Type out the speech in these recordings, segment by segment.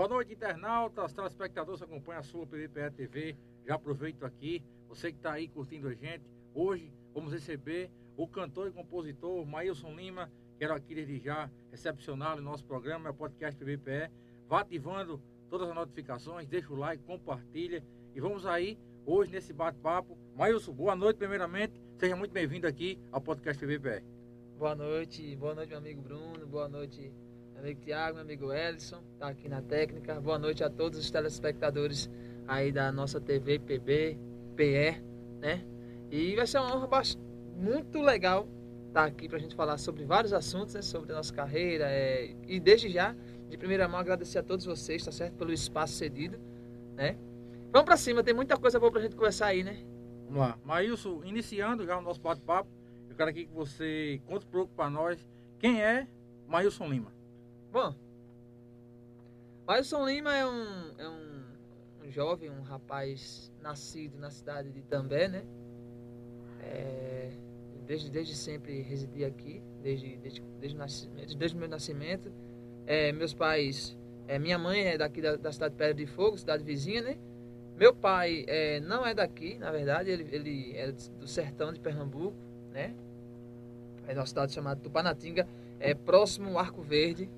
Boa noite, internautas, telespectadores que acompanham a sua PVPE TV. Já aproveito aqui, você que está aí curtindo a gente. Hoje vamos receber o cantor e compositor Maílson Lima. Quero aqui desde já recepcioná-lo no nosso programa, é o podcast PVPE. Vá ativando todas as notificações, deixa o like, compartilha. E vamos aí, hoje, nesse bate-papo. Maílson, boa noite, primeiramente. Seja muito bem-vindo aqui ao podcast PVPE. Boa noite, boa noite, meu amigo Bruno. Boa noite, amigo Tiago, meu amigo Ellison, tá aqui na técnica. Boa noite a todos os telespectadores aí da nossa TV PB, PE, né? E vai ser uma honra muito legal estar tá aqui para a gente falar sobre vários assuntos, né? Sobre a nossa carreira. É... E desde já, de primeira mão, agradecer a todos vocês, tá certo? Pelo espaço cedido, né? Vamos para cima, tem muita coisa boa para a gente conversar aí, né? Vamos lá. Maílson, iniciando já o nosso bate-papo, eu quero aqui que você conte um pouco para nós quem é Maílson Lima. Bom, Mailson Lima é um, é um, jovem, um rapaz nascido na cidade de També, né? É, desde, desde sempre residi aqui, desde, desde, desde, o, desde o meu nascimento. É, meus pais, é, minha mãe é daqui da, da cidade de Pedra de Fogo, cidade vizinha, né? Meu pai é, não é daqui, na verdade, ele, ele é do sertão de Pernambuco, né? É uma cidade chamada Tupanatinga, é próximo ao Arco Verde,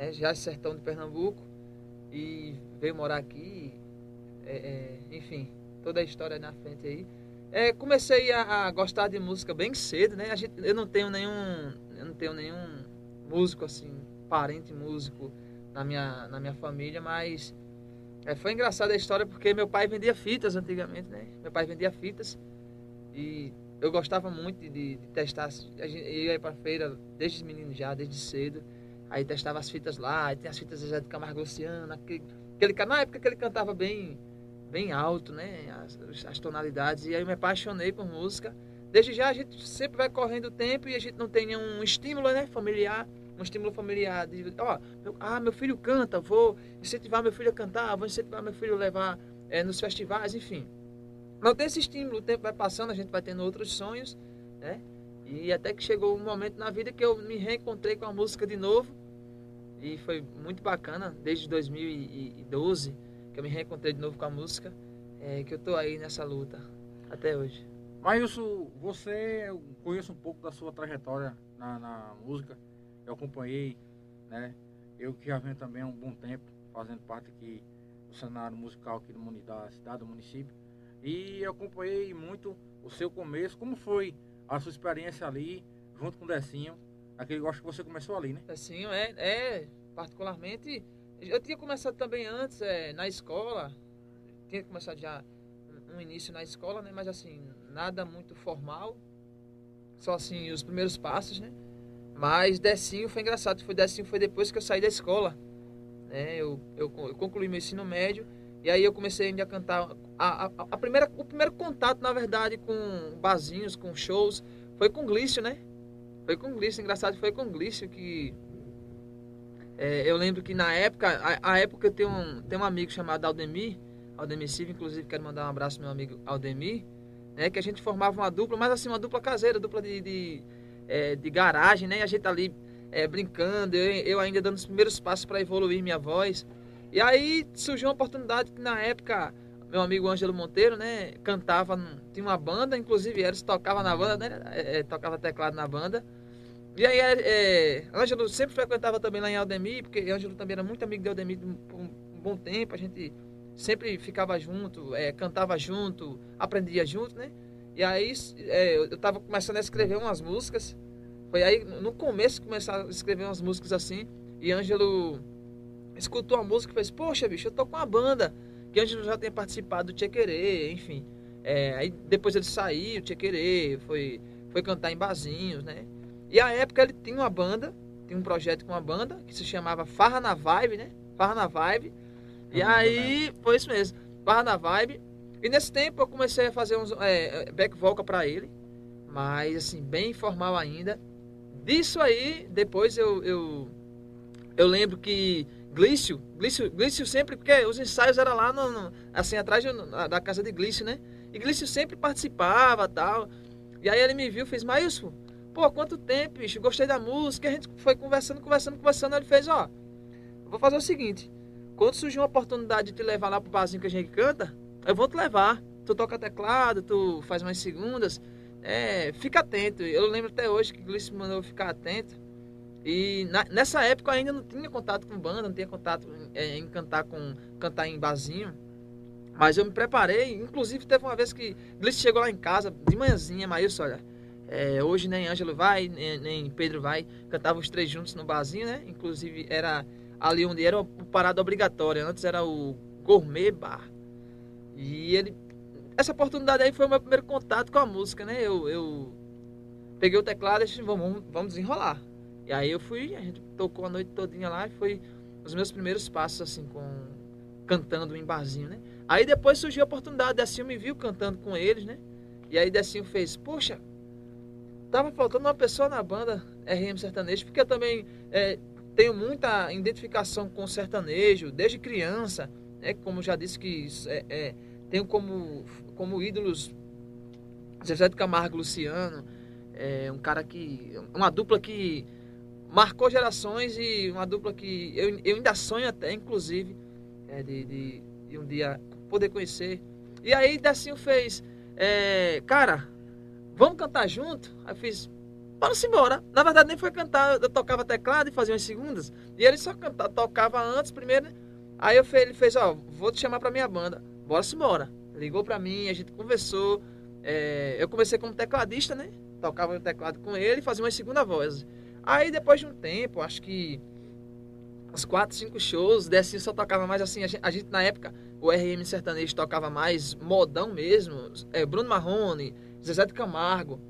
é, já sertão de Pernambuco, e veio morar aqui, é, é, enfim, toda a história na frente aí. É, comecei a, a, gostar de música bem cedo, né? Gente, eu não tenho nenhum, eu não tenho nenhum músico assim, parente músico na minha, na minha família, mas é, foi engraçada a história porque meu pai vendia fitas antigamente, né? Meu pai vendia fitas e eu gostava muito de, de testar. Gente ia para feira desde menino já, desde cedo. Aí testava as fitas lá, tem as fitas Zé de Camargo Luciano, aquele, aquele, na época que ele cantava bem, bem alto, né? As, as, tonalidades. E aí eu me apaixonei por música. Desde já a gente sempre vai correndo o tempo e a gente não tem nenhum estímulo, né? Familiar, um estímulo familiar. De, ó, meu, ah, meu filho canta, vou incentivar meu filho a cantar, vou incentivar meu filho a levar é, nos festivais, enfim. Não tem esse estímulo, o tempo vai passando, a gente vai tendo outros sonhos, né? E até que chegou um momento na vida que eu me reencontrei com a música de novo e foi muito bacana, desde 2012, que eu me reencontrei de novo com a música, é, que eu tô aí nessa luta até hoje. Maílson, você, eu conheço um pouco da sua trajetória na, na música, eu acompanhei, né? Eu que já venho também há um bom tempo fazendo parte aqui do cenário musical aqui do, da cidade, do município. E eu acompanhei muito o seu começo, como foi a sua experiência ali, junto com o Decinho, Aquele acho que você começou ali, né? Assim, é, é particularmente. Eu tinha começado também antes, é, na escola. Tinha começado já um início na escola, né? Mas assim, nada muito formal. Só assim, os primeiros passos, né? Mas Decinho foi engraçado. Foi Decinho foi depois que eu saí da escola. Né? Eu, eu, eu concluí meu ensino médio. E aí eu comecei a cantar. A, a, a, primeira, o primeiro contato, na verdade, com barzinhos, com shows, foi com Glício, né? Foi com Glício, engraçado, foi com Glício que. É, eu lembro que na época, a, a época tenho um, tenho um amigo chamado Aldemir, Aldemir Silva, inclusive quero mandar um abraço ao meu amigo Aldemir, né, que a gente formava uma dupla, mas assim, uma dupla caseira, dupla de, de, é, de garagem, né? E a gente ali é, brincando, eu, eu ainda dando os primeiros passos para evoluir minha voz. E aí surgiu uma oportunidade que na época meu amigo Ângelo Monteiro, né, cantava, tinha uma banda, inclusive Eros tocava na banda, né, é, tocava teclado na banda. E aí, é, é, Ângelo sempre frequentava também lá em Aldemir, porque Ângelo também era muito amigo de Aldemir por um, bom tempo. A gente sempre ficava junto, é, cantava junto, aprendia junto, né? E aí é, eu estava começando a escrever umas músicas. Foi aí no começo começar a escrever umas músicas assim. E Ângelo escutou a música e fez: Poxa, bicho, eu tô com uma banda. Que Ângelo já tinha participado do Tchê Querer, enfim. É, aí depois ele saiu, Tchê Querer, foi, foi cantar em barzinhos, né? E a época ele tinha uma banda, tinha um projeto com uma banda que se chamava Farra na Vibe, né? Farra na Vibe. E aí foi isso mesmo, Farra na Vibe. E nesse tempo eu comecei a fazer uns é, back vocal para ele, mas assim, bem informal ainda. Disso aí, depois eu, eu, eu lembro que Glício, Glício, Glício sempre, porque os ensaios eram lá no, no, assim atrás da casa de Glício, né? E Glício sempre participava tal. E aí ele me viu, fez, Maílson, Pô, quanto tempo, bicho? Gostei da música. A gente foi conversando, conversando, conversando. Ele fez, ó, vou fazer o seguinte. quando surgir uma oportunidade de te levar lá pro barzinho que a gente canta, eu vou te levar. Tu toca teclado, tu faz umas segundas. É, fica atento. Eu lembro até hoje que o Gleice mandou ficar atento. E na, nessa época eu ainda não tinha contato com banda, não tinha contato é, em cantar com cantar em barzinho. Mas eu me preparei, inclusive teve uma vez que Gleice chegou lá em casa de manhãzinha, mas olha, é, hoje nem Ângelo vai, nem, nem, Pedro vai, cantavam os três juntos no barzinho, né? Inclusive era ali onde era o parada obrigatória, antes era o Gourmet Bar. E ele. Essa oportunidade aí foi o meu primeiro contato com a música, né? Eu, eu peguei o teclado e disse, vamos, vamos desenrolar. E aí eu fui, a gente tocou a noite todinha lá e foi os meus primeiros passos, assim, com cantando em barzinho, né? Aí depois surgiu a oportunidade, Decinho me viu cantando com eles, né? E aí Decinho fez, poxa, tava faltando uma pessoa na banda RM Sertanejo, porque eu também é, tenho muita identificação com sertanejo, desde criança, né? Como já disse que é, é, tenho como, como ídolos Zezé de Camargo Luciano, é, um cara que. uma dupla que marcou gerações e uma dupla que eu, eu ainda sonho até, inclusive, é, de, de, de, um dia poder conhecer. E aí Decinho fez, é, cara, vamos cantar junto? Aí eu fiz, vamos embora. Na verdade, nem foi cantar, eu tocava teclado e fazia umas segundas. E ele só cantava, tocava antes primeiro, né? Aí eu, ele fez, ó, vou te chamar pra minha banda. Bora se embora. Ligou pra mim, a gente conversou. É, eu comecei como tecladista, né? Tocava o teclado com ele e fazia uma segunda voz. Aí depois de um tempo, acho que uns 4, 5 shows, Decinho só tocava mais assim. A gente, a gente, na época, o RM sertanejo tocava mais modão mesmo. É, Bruno Marrone, Zezé de Camargo.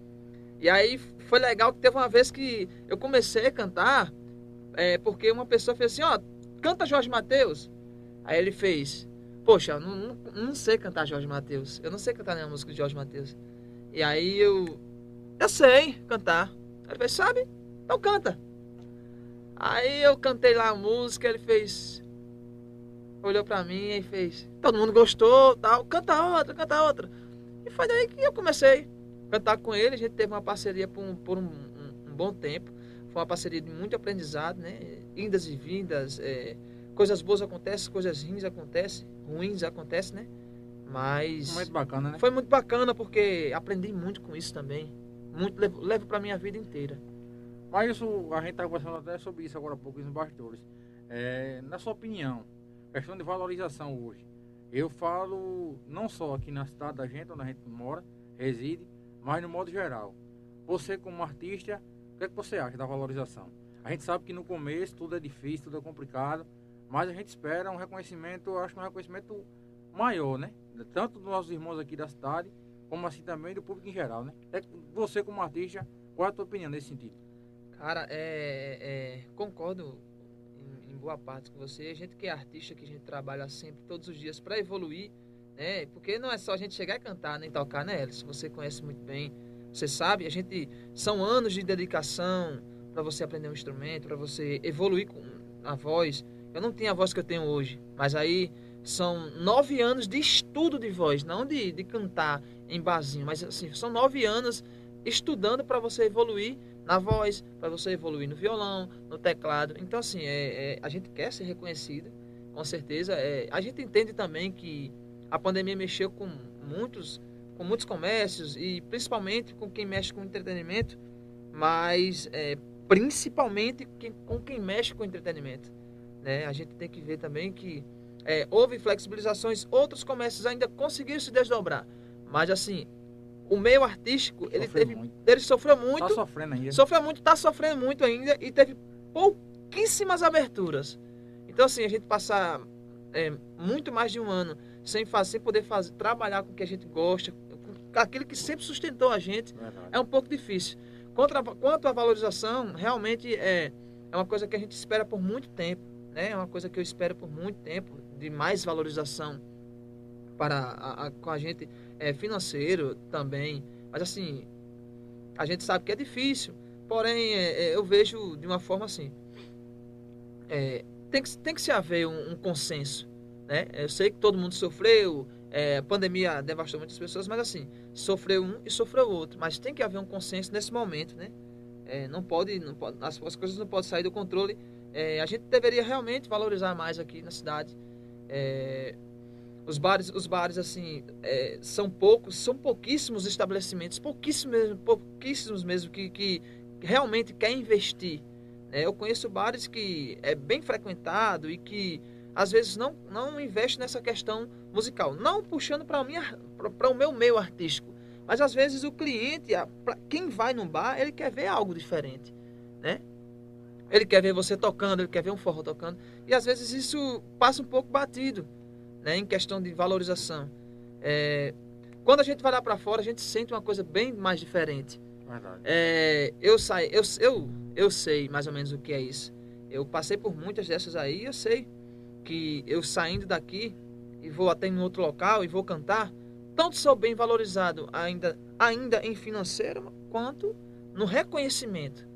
E aí foi legal que teve uma vez que eu comecei a cantar, é, porque uma pessoa fez assim, ó, canta Jorge Mateus. Aí ele fez, poxa, não, não, não sei cantar Jorge Mateus. Eu não sei cantar nenhuma música de Jorge Mateus. E aí eu, eu sei cantar. Ele fez, sabe? Então canta. Aí eu cantei lá a música, ele fez, olhou pra mim e fez, todo mundo gostou, tal, canta outra, canta outra. E foi daí que eu comecei a cantar com ele. A gente teve uma parceria por um, por um, um, um bom tempo. Foi uma parceria de muito aprendizado, né? Indas e vindas. É, coisas boas acontecem, coisas ruins acontecem, ruins acontecem, né? Mas. Muito bacana, né? Foi muito bacana porque aprendi muito com isso também. Muito, levo, levo pra minha vida inteira. Mas isso, a gente tá conversando até sobre isso agora há pouco nos bastidores. É, na sua opinião, questão de valorização hoje. Eu falo não só aqui na cidade da gente, onde a gente mora, reside, mas no modo geral. Você como artista, o que, é que você acha da valorização? A gente sabe que no começo tudo é difícil, tudo é complicado, mas a gente espera um reconhecimento, acho que um reconhecimento maior, né? Tanto dos nossos irmãos aqui da cidade, como assim também do público em geral, né? É, você como artista, qual é a tua opinião nesse sentido? Cara, é, é concordo boa parte com você. A gente que é artista, que a gente trabalha sempre, todos os dias, para evoluir, né? Porque não é só a gente chegar e cantar, nem tocar, né, Se Você conhece muito bem, você sabe, a gente. São anos de dedicação para você aprender um instrumento, para você evoluir com a voz. Eu não tinha a voz que eu tenho hoje, mas aí são nove anos de estudo de voz, não de, de cantar em barzinho, mas assim, são nove anos estudando para você evoluir na voz, para você evoluir no violão, no teclado. Então, assim, é, é, a gente quer ser reconhecida, com certeza. É, a gente entende também que a pandemia mexeu com muitos, com muitos comércios e principalmente com quem mexe com entretenimento, mas é, principalmente quem, com quem mexe com entretenimento. Né? A gente tem que ver também que é, houve flexibilizações, outros comércios ainda conseguiram se desdobrar. Mas assim, o meio artístico, ele teve. Muito. Ele sofreu muito. Tá sofrendo ainda. Sofreu muito, tá sofrendo muito ainda e teve pouquíssimas aberturas. Então, assim, a gente passar é, muito mais de um ano sem, fazer, sem poder fazer, trabalhar com o que a gente gosta, com aquilo que sempre sustentou a gente, Verdade. é um pouco difícil. Contra, quanto à valorização, realmente é, é uma coisa que a gente espera por muito tempo. Né? É uma coisa que eu espero por muito tempo, de mais valorização para a, a, com a gente é, financeiro também. Mas assim, a gente sabe que é difícil. Porém, é, é, eu vejo de uma forma assim. É, tem, que, tem que se haver um, um, consenso. Né? Eu sei que todo mundo sofreu, é, a pandemia devastou muitas pessoas, mas assim, sofreu um e sofreu outro. Mas tem que haver um consenso nesse momento, né? É, não pode, não pode as, as, coisas não podem sair do controle É, a gente deveria realmente valorizar mais aqui na cidade. Os bares, os bares assim, é, são poucos, são pouquíssimos estabelecimentos, pouquíssimos mesmo, pouquíssimos mesmo que, que realmente quer investir. Né? Eu conheço bares que é bem frequentado e que às vezes não, não investe nessa questão musical, não puxando para o meu meio artístico, mas às vezes o cliente, pra, quem vai no bar, ele quer ver algo diferente, né? Ele quer ver você tocando, ele quer ver um forró tocando. E às vezes isso passa um pouco batido, né? Em questão de valorização. É, quando a gente vai lá para fora, a gente sente uma coisa bem mais diferente. É, eu, sai, eu, eu, eu sei mais ou menos o que é isso. Eu passei por muitas dessas aí, eu sei que eu saindo daqui e vou até em outro local e vou cantar, tanto sou bem valorizado ainda, ainda em financeiro quanto no reconhecimento.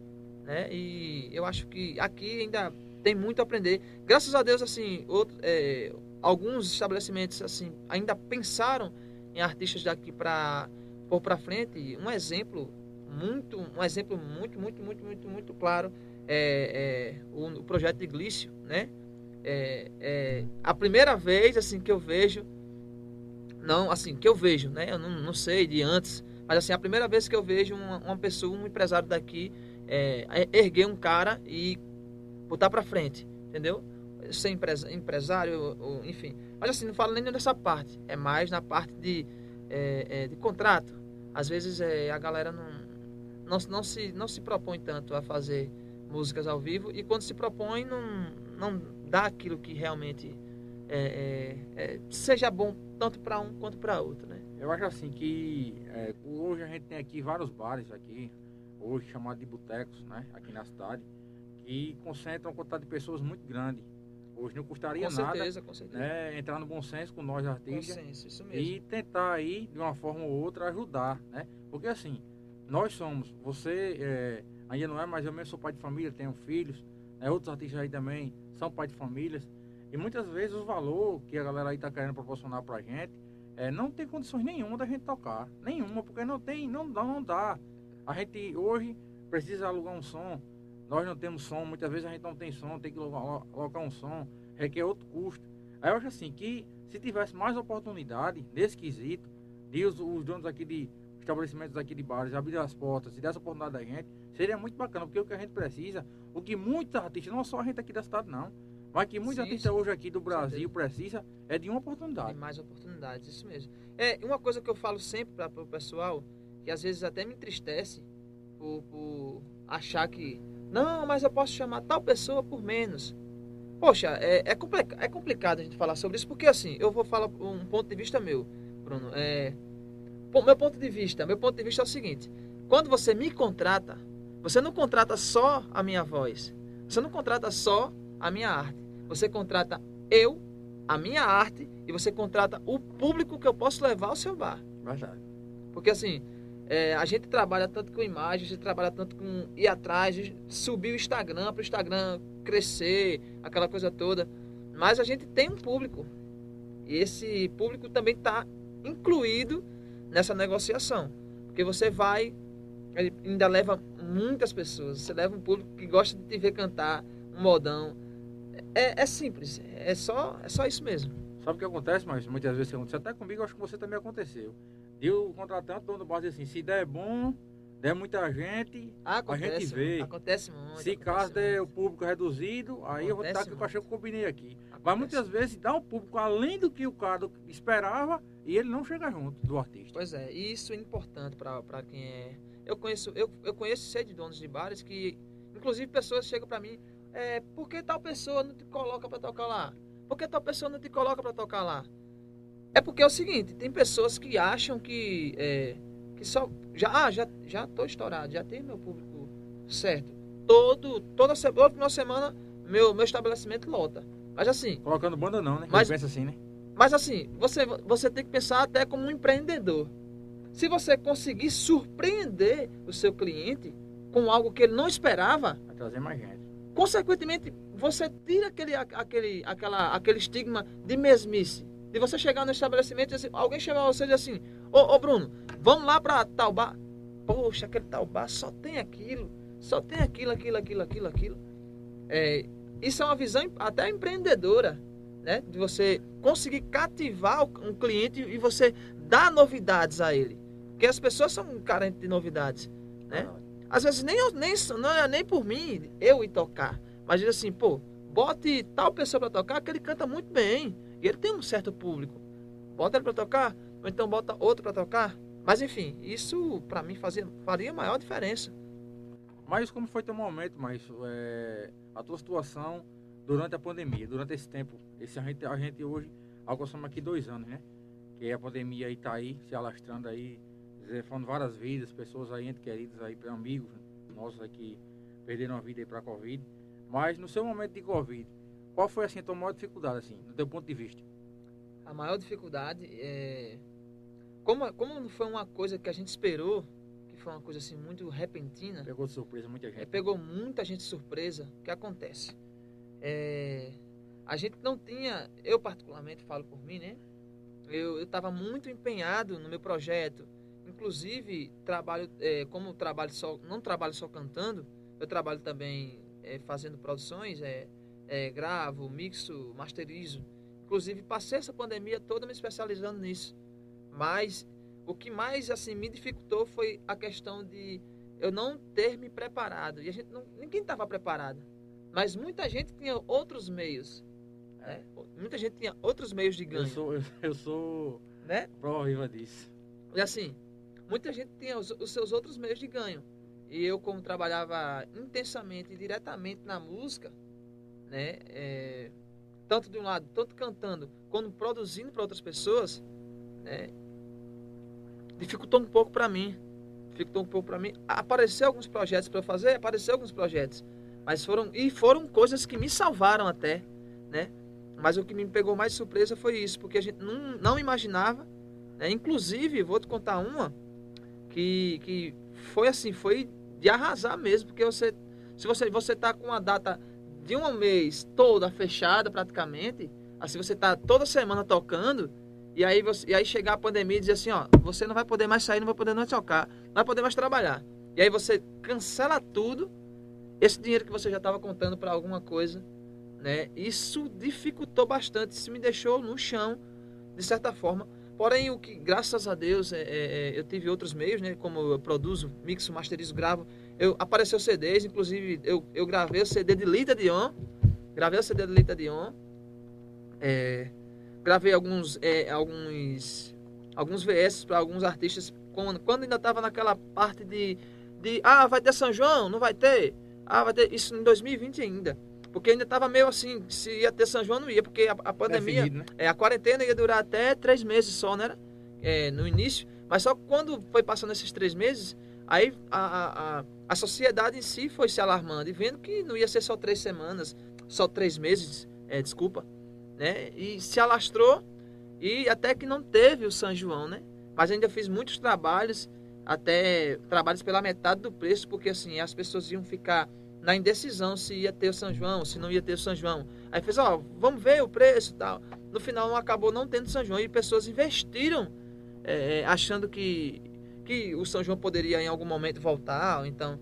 Né? E eu acho que aqui ainda tem muito a aprender. Graças a Deus, assim, outro, é, alguns estabelecimentos assim ainda pensaram em artistas daqui para pôr para frente. Um exemplo muito, um exemplo muito, muito, muito, muito, muito claro é, é o, o, projeto de Glício, né? É, é, a primeira vez assim que eu vejo, não, assim que eu vejo, né? Eu não, não sei de antes, mas assim a primeira vez que eu vejo uma, uma pessoa, um empresário daqui é, erguer um cara e botar para frente, entendeu? Ser empresário, ou, enfim. Mas assim, não falo nem nessa parte. É mais na parte de, é, é, de contrato. Às vezes é, a galera não, não, não, se, não se propõe tanto a fazer músicas ao vivo e quando se propõe não, não dá aquilo que realmente é, é, é, seja bom tanto para um quanto para outro, né? Eu acho assim que hoje a gente tem aqui vários bares aqui, hoje chamados de botecos, né, aqui na cidade, que concentram uma quantidade de pessoas muito grande. Hoje não custaria com nada certeza, com certeza. Né, entrar no bom senso com nós artistas senso, isso mesmo. e tentar aí, de uma forma ou outra, ajudar, né? Porque assim, nós somos, você é, ainda não é, mas eu mesmo sou pai de família, tenho filhos, né, outros artistas aí também são pai de famílias, e muitas vezes o valor que a galera aí está querendo proporcionar pra gente, é, não tem condições nenhuma da gente tocar, nenhuma, porque não tem, não dá, não dá. A gente hoje precisa alugar um som, nós não temos som, muitas vezes a gente não tem som, tem que alocar um som, requer outro custo. Aí eu acho assim que se tivesse mais oportunidade nesse quesito, de os, os donos aqui de estabelecimentos aqui de bares abrir as portas e dar essa oportunidade da gente, seria muito bacana, porque o que a gente precisa, o que muitos artistas, não só a gente aqui da cidade não, mas que muitos artistas hoje aqui do Brasil precisa é de uma oportunidade. De mais oportunidades, isso mesmo. É uma coisa que eu falo sempre para o pessoal, que às vezes até me entristece por, por, achar que não, mas eu posso chamar tal pessoa por menos. Poxa, é, é, complica, é complicado a gente falar sobre isso, porque assim, eu vou falar um ponto de vista meu, Bruno. É, meu ponto de vista, meu ponto de vista é o seguinte: quando você me contrata, você não contrata só a minha voz, você não contrata só a minha arte, você contrata eu, a minha arte e você contrata o público que eu posso levar ao seu bar. Verdade. Porque assim, é, a gente trabalha tanto com imagem, a gente trabalha tanto com ir atrás, subir o Instagram para o Instagram crescer, aquela coisa toda. Mas a gente tem um público. E esse público também está incluído nessa negociação. Porque você vai, ainda leva muitas pessoas. Você leva um público que gosta de te ver cantar um modão. É, é simples, é só, é só isso mesmo. Sabe o que acontece, mas muitas vezes acontece até comigo, acho que você também aconteceu. E o contratante, dono do bar, diz assim, se der bom, der muita gente, acontece, a gente vê. Acontece muito. Se caso der o público reduzido, aí acontece eu vou estar com o cachorro que eu combinei aqui. Acontece. Mas muitas vezes dá um público além do que o cara esperava e ele não chega junto do artista. Pois é, e isso é importante para quem é. Eu conheço, eu, eu conheço sede de donos de bares que, inclusive, pessoas chegam para mim, é, por que tal pessoa não te coloca para tocar lá? Por que tal pessoa não te coloca para tocar lá? É porque é o seguinte, tem pessoas que acham que, é, que só. Já, ah, já, já tô estourado, já tem meu público certo. Todo, toda, final de semana, meu, meu estabelecimento lota. Mas assim. Colocando banda não, né? Mas, pensa assim, né? Mas assim, você, você tem que pensar até como um empreendedor. Se você conseguir surpreender o seu cliente com algo que ele não esperava. Vai trazer mais gente. Consequentemente, você tira aquele, aquele, aquela, aquele estigma de mesmice de você chegar no estabelecimento e assim, alguém chamar você e dizer assim, ô, ô Bruno, vamos lá para tal bar. Poxa, aquele tal bar só tem aquilo, só tem aquilo, aquilo, aquilo, aquilo, aquilo. É, isso é uma visão até empreendedora, né? De você conseguir cativar um cliente e você dar novidades a ele. Porque as pessoas são carentes de novidades, né? Às vezes nem, nem, não é nem por mim eu ir tocar, mas diz assim, pô, bote tal pessoa para tocar que ele canta muito bem e ele tem um certo público. Bota ele para tocar, ou então bota outro para tocar. Mas enfim, isso para mim fazia, faria maior diferença. Mas como foi teu momento, mas é, a tua situação durante a pandemia, durante esse tempo, esse a gente, a gente hoje alcançamos aqui dois anos, né? Que a pandemia aí tá aí, se alastrando aí, falando várias vidas, pessoas aí, entre queridos aí, amigos nossos aqui perderam a vida aí para a Covid. Mas no seu momento de Covid, qual foi assim a tua maior dificuldade, assim, do teu ponto de vista? A maior dificuldade é. Como, como não foi uma coisa que a gente esperou, que foi uma coisa assim muito repentina. Pegou de surpresa muita gente. É, pegou muita gente de surpresa. O que acontece? É, a gente não tinha, eu particularmente falo por mim, né? Eu estava muito empenhado no meu projeto. Inclusive, trabalho, é, como trabalho só, não trabalho só cantando, eu trabalho também é, fazendo produções, é, é, gravo, mixo, masterizo. Inclusive, passei essa pandemia toda me especializando nisso. Mas o que mais assim me dificultou foi a questão de eu não ter me preparado. E a gente não, ninguém estava preparado. Mas muita gente tinha outros meios. Né? Muita gente tinha outros meios de ganho. Eu sou, eu sou né? prova viva disso. E assim, muita gente tinha os, os seus outros meios de ganho. E eu, como trabalhava intensamente e diretamente na música, né? É, tanto de um lado, tanto cantando, quanto produzindo para outras pessoas, né? Dificultou um pouco para mim. Dificultou um pouco para mim. Apareceu alguns projetos para eu fazer, apareceu alguns projetos. Mas foram e foram coisas que me salvaram até, né? Mas o que me pegou mais surpresa foi isso, porque a gente não, não imaginava, né? Inclusive, vou te contar uma que, que foi assim, foi de arrasar mesmo, porque você se você você tá com uma data de um mês toda fechada praticamente, assim você tá toda semana tocando, e aí você e aí chegar a pandemia e dizer assim, ó, você não vai poder mais sair, não vai poder mais tocar, não vai poder mais trabalhar. E aí você cancela tudo esse dinheiro que você já estava contando para alguma coisa, né? Isso dificultou bastante, isso me deixou no chão, de certa forma. Porém, o que, graças a Deus, é, é, é, eu tive outros meios, né? Como eu produzo, mixo, masterizo, gravo. Eu, apareceu CDs, inclusive eu, eu gravei o CD de Lita Dion. Gravei o CD de Lita Dion. É, gravei alguns, é, alguns, alguns VS para alguns artistas. Quando, quando ainda estava naquela parte de, de, ah, vai ter São João? Não vai ter? Ah, vai ter isso em 2020 ainda. Porque ainda estava meio assim, se ia ter São João, não ia, porque a, a pandemia, é, né? é, a quarentena ia durar até três meses só, né? É, no início. Mas só quando foi passando esses três meses, aí a, a, a sociedade em si foi se alarmando e vendo que não ia ser só três semanas, só três meses, é, desculpa, né? E se alastrou e até que não teve o São João, né? Mas ainda fiz muitos trabalhos até trabalhos pela metade do preço, porque assim, as pessoas iam ficar na indecisão se ia ter o São João, se não ia ter o São João. Aí fez, ó, vamos ver o preço e tal. No final acabou não tendo São João e pessoas investiram é, é, achando que, que o São João poderia em algum momento voltar, então...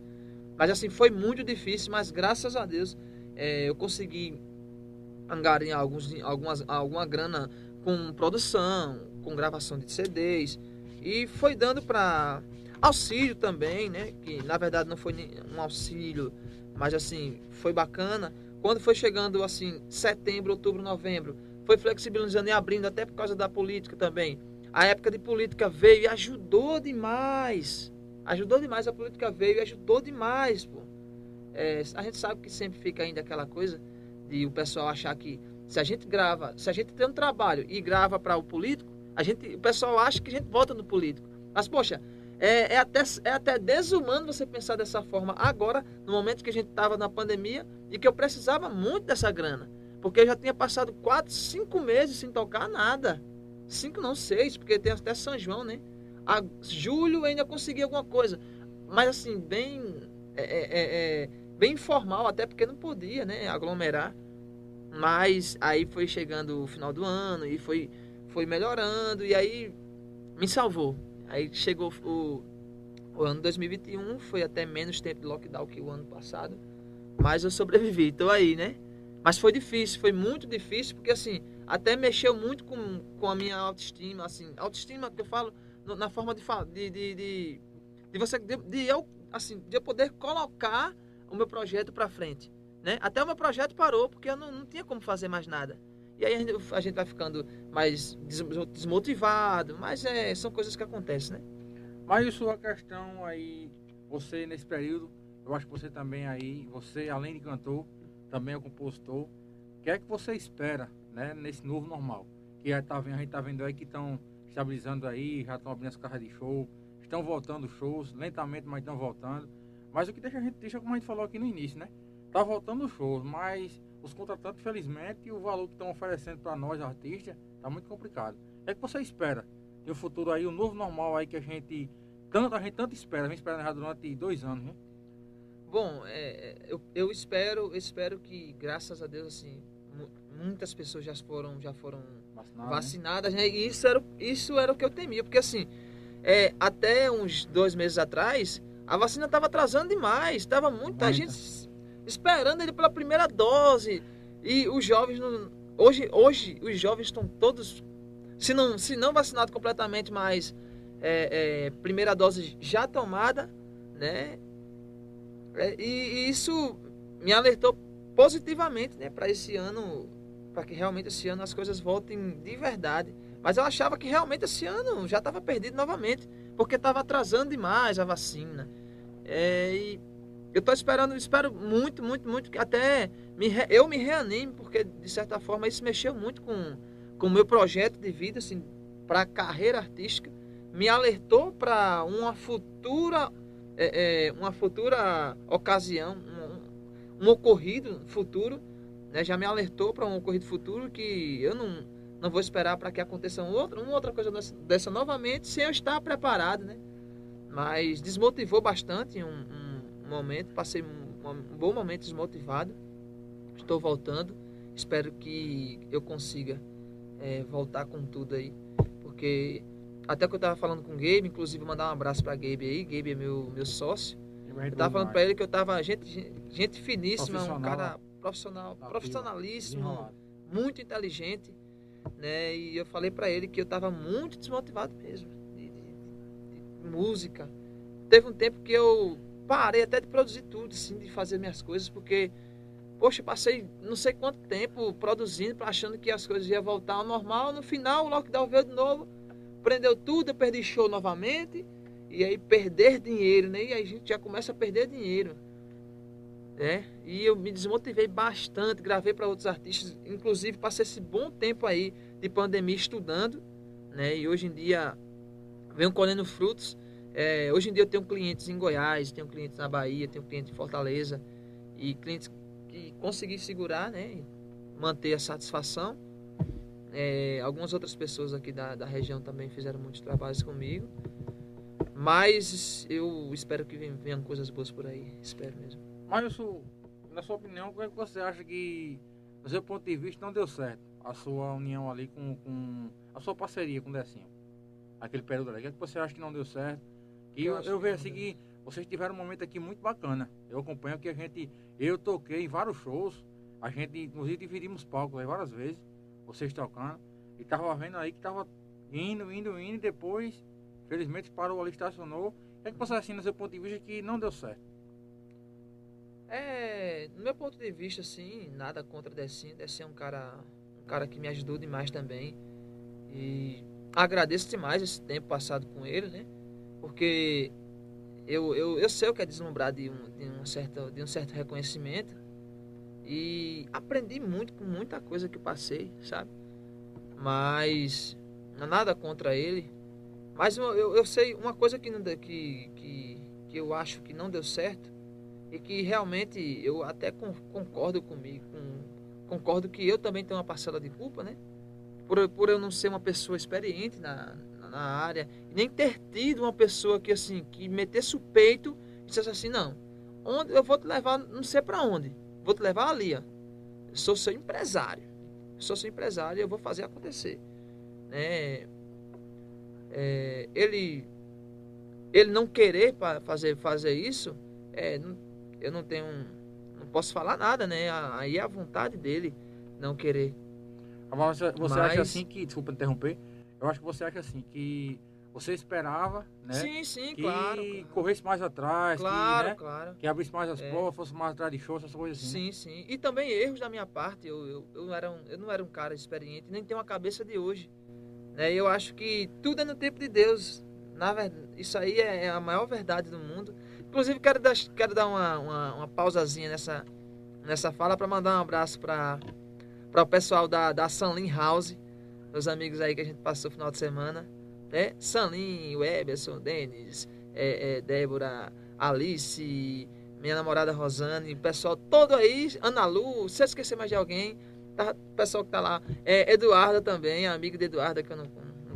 Mas assim, foi muito difícil, mas graças a Deus é, eu consegui angariar alguns, algumas, alguma grana com produção, com gravação de CDs, e foi dando para auxílio também, né? Que na verdade não foi um auxílio, mas assim, foi bacana. Quando foi chegando assim, setembro, outubro, novembro, foi flexibilizando e abrindo até por causa da política também. A época de política veio e ajudou demais. Ajudou demais, a política veio e ajudou demais, pô. É, a gente sabe que sempre fica ainda aquela coisa de o pessoal achar que se a gente grava, se a gente tem um trabalho e grava para o político, a gente, o pessoal acha que a gente vota no político. Mas, poxa, é, é, até, é até desumano você pensar dessa forma agora, no momento que a gente estava na pandemia e que eu precisava muito dessa grana. Porque eu já tinha passado quatro, cinco meses sem tocar nada. Cinco, não, seis, porque tem até São João, né? A julho ainda consegui alguma coisa. Mas assim, bem, é, é, é, é bem informal, até porque não podia, né? Aglomerar. Mas aí foi chegando o final do ano e foi foi melhorando e aí me salvou. Aí chegou o, o ano 2021, foi até menos tempo de lockdown que o ano passado, mas eu sobrevivi, tô aí, né? Mas foi difícil, foi muito difícil, porque assim, até mexeu muito com, com a minha autoestima, assim, autoestima que eu falo na forma de, de, de, de, de você, de, de, eu, assim, de eu poder colocar o meu projeto para frente, né? Até o meu projeto parou, porque eu não, não tinha como fazer mais nada. E aí a gente, a gente vai ficando mais desmotivado, mas é, são coisas que acontecem, né? Mas isso a questão aí, você nesse período, eu acho que você também aí, você além de cantor, também é compositor. O que é que você espera, né, nesse novo normal? Que tá, a gente está vendo aí que estão estabilizando aí, já estão abrindo as carras de show, estão voltando shows, lentamente, mas estão voltando. Mas o que deixa a gente, deixa como a gente falou aqui no início, né? Tá voltando shows, mas os contratantes, infelizmente, o valor que estão oferecendo para nós, artistas, tá muito complicado. O é que você espera? De um futuro aí, o um novo normal aí que a gente tanto, a gente tanto espera, a gente espera já durante dois anos, né? Bom, é, é eu, eu espero, espero que, graças a Deus, assim, muitas pessoas já foram, já foram Vacinado, vacinadas, né? né? E isso era, isso era o que eu temia, porque assim, é, até uns dois meses atrás, a vacina estava atrasando demais, estava muita, muita gente esperando ele pela primeira dose. E os jovens, não, hoje, hoje os jovens estão todos, se não, se não vacinados completamente, mas é, é, primeira dose já tomada, né? É, e, e, isso me alertou positivamente, né, para esse ano, para que realmente esse ano as coisas voltem de verdade. Mas eu achava que realmente esse ano já estava perdido novamente, porque estava atrasando demais a vacina. É, e eu estou esperando, espero muito, muito, muito que até me, eu me reanime, porque de certa forma isso mexeu muito com, o meu projeto de vida, assim, para a carreira artística me alertou para uma futura é, é, uma futura ocasião, um, um ocorrido futuro, né? já me alertou para um ocorrido futuro que eu não, não vou esperar para que aconteça um outro, uma outra coisa dessa, dessa, novamente sem eu estar preparado, né? Mas desmotivou bastante um, um, momento, passei um, um bom momento desmotivado, estou voltando, espero que eu consiga é, voltar com tudo aí, porque até que eu tava falando com o Gabe, inclusive mandar um abraço pra Gabe aí. Gabe é meu, meu sócio. Eu tava falando pra ele que eu tava gente, gente finíssima, um cara profissional, profissionalíssimo, muito inteligente, né? E eu falei para ele que eu tava muito desmotivado mesmo de, de, de, de, música. Teve um tempo que eu parei até de produzir tudo, assim, de fazer minhas coisas, porque poxa, passei não sei quanto tempo produzindo, achando que as coisas iam voltar ao normal. No final, o lockdown veio de novo prendeu tudo, eu perdi show novamente. E aí perder dinheiro, né? E aí a gente já começa a perder dinheiro. Né? E eu me desmotivei bastante, gravei para outros artistas, inclusive passei esse bom tempo aí de pandemia estudando, né? E hoje em dia venho colhendo frutos. É, hoje em dia eu tenho clientes em Goiás, tenho clientes na Bahia, tenho clientes em Fortaleza e clientes que consegui segurar, né? Manter a satisfação. É, algumas outras pessoas aqui da, da região também fizeram muitos trabalhos comigo. Mas eu espero que venham coisas boas por aí. Espero mesmo. Mas, isso, na sua opinião, o que, é que você acha que, do seu ponto de vista, não deu certo? A sua união ali com. com a sua parceria com o Decinho? Aquele período ali. O que, é que você acha que não deu certo? Que eu, eu, eu vejo assim que vocês tiveram um momento aqui muito bacana. Eu acompanho que a gente. Eu toquei em vários shows. A gente, inclusive, dividimos palcos várias vezes vocês tocando. E tava vendo aí que tava indo, indo, indo, e depois, felizmente, parou ali, estacionou. O que, é que você assim, no seu ponto de vista, que não deu certo? É, no meu ponto de vista, assim, nada contra Decinho. Decinho é um cara, um cara que me ajudou demais também. E agradeço demais esse tempo passado com ele, né? Porque eu, eu, eu sei o que é deslumbrar de um, de, um certo, de um certo reconhecimento. E aprendi muito com muita coisa que passei, sabe? Mas nada contra ele. Mas eu, eu sei uma coisa que, não, que, que, que eu acho que não deu certo e que realmente eu até concordo comigo, com, concordo que eu também tenho uma parcela de culpa, né? Por, por eu não ser uma pessoa experiente na, na área, nem ter tido uma pessoa que assim, que metesse o peito e dissesse assim, não, onde eu vou te levar, não sei para onde vou te levar ali, ó. Eu sou seu empresário. Eu sou seu empresário eu vou fazer acontecer. Né? É, ele, ele não querer fazer, fazer isso, é, eu não tenho, posso falar nada, né? Aí é a vontade dele não querer. Agora, você, você Mas- acha assim que, desculpa interromper, eu acho que você acha assim que você esperava, né? Sim, sim, que claro. claro. corresse mais atrás, Claro, que, né? claro. que abrisse mais as É. provas, fosse mais atrás de show, essas coisas assim. né? Sim, sim. E também erros da minha parte. Eu, eu, eu, não era um, eu não era um cara experiente, nem tenho a cabeça de hoje. Né? Eu acho que tudo é no tempo de Deus. Na verdade, isso aí é, é a maior verdade do mundo. Inclusive, quero dar, quero dar uma, uma, uma pausazinha nessa, nessa fala para mandar um abraço para o pessoal da, da Sunlin House, meus amigos aí que a gente passou o final de semana. Né? Sunlin, Weberson, Denis, é, é, Débora, Alice, minha namorada Rosane, o pessoal todo aí, Ana Lu, se eu esquecer mais de alguém, tá, o pessoal que tá lá, é, Eduarda também, amigo de Eduarda, que eu não,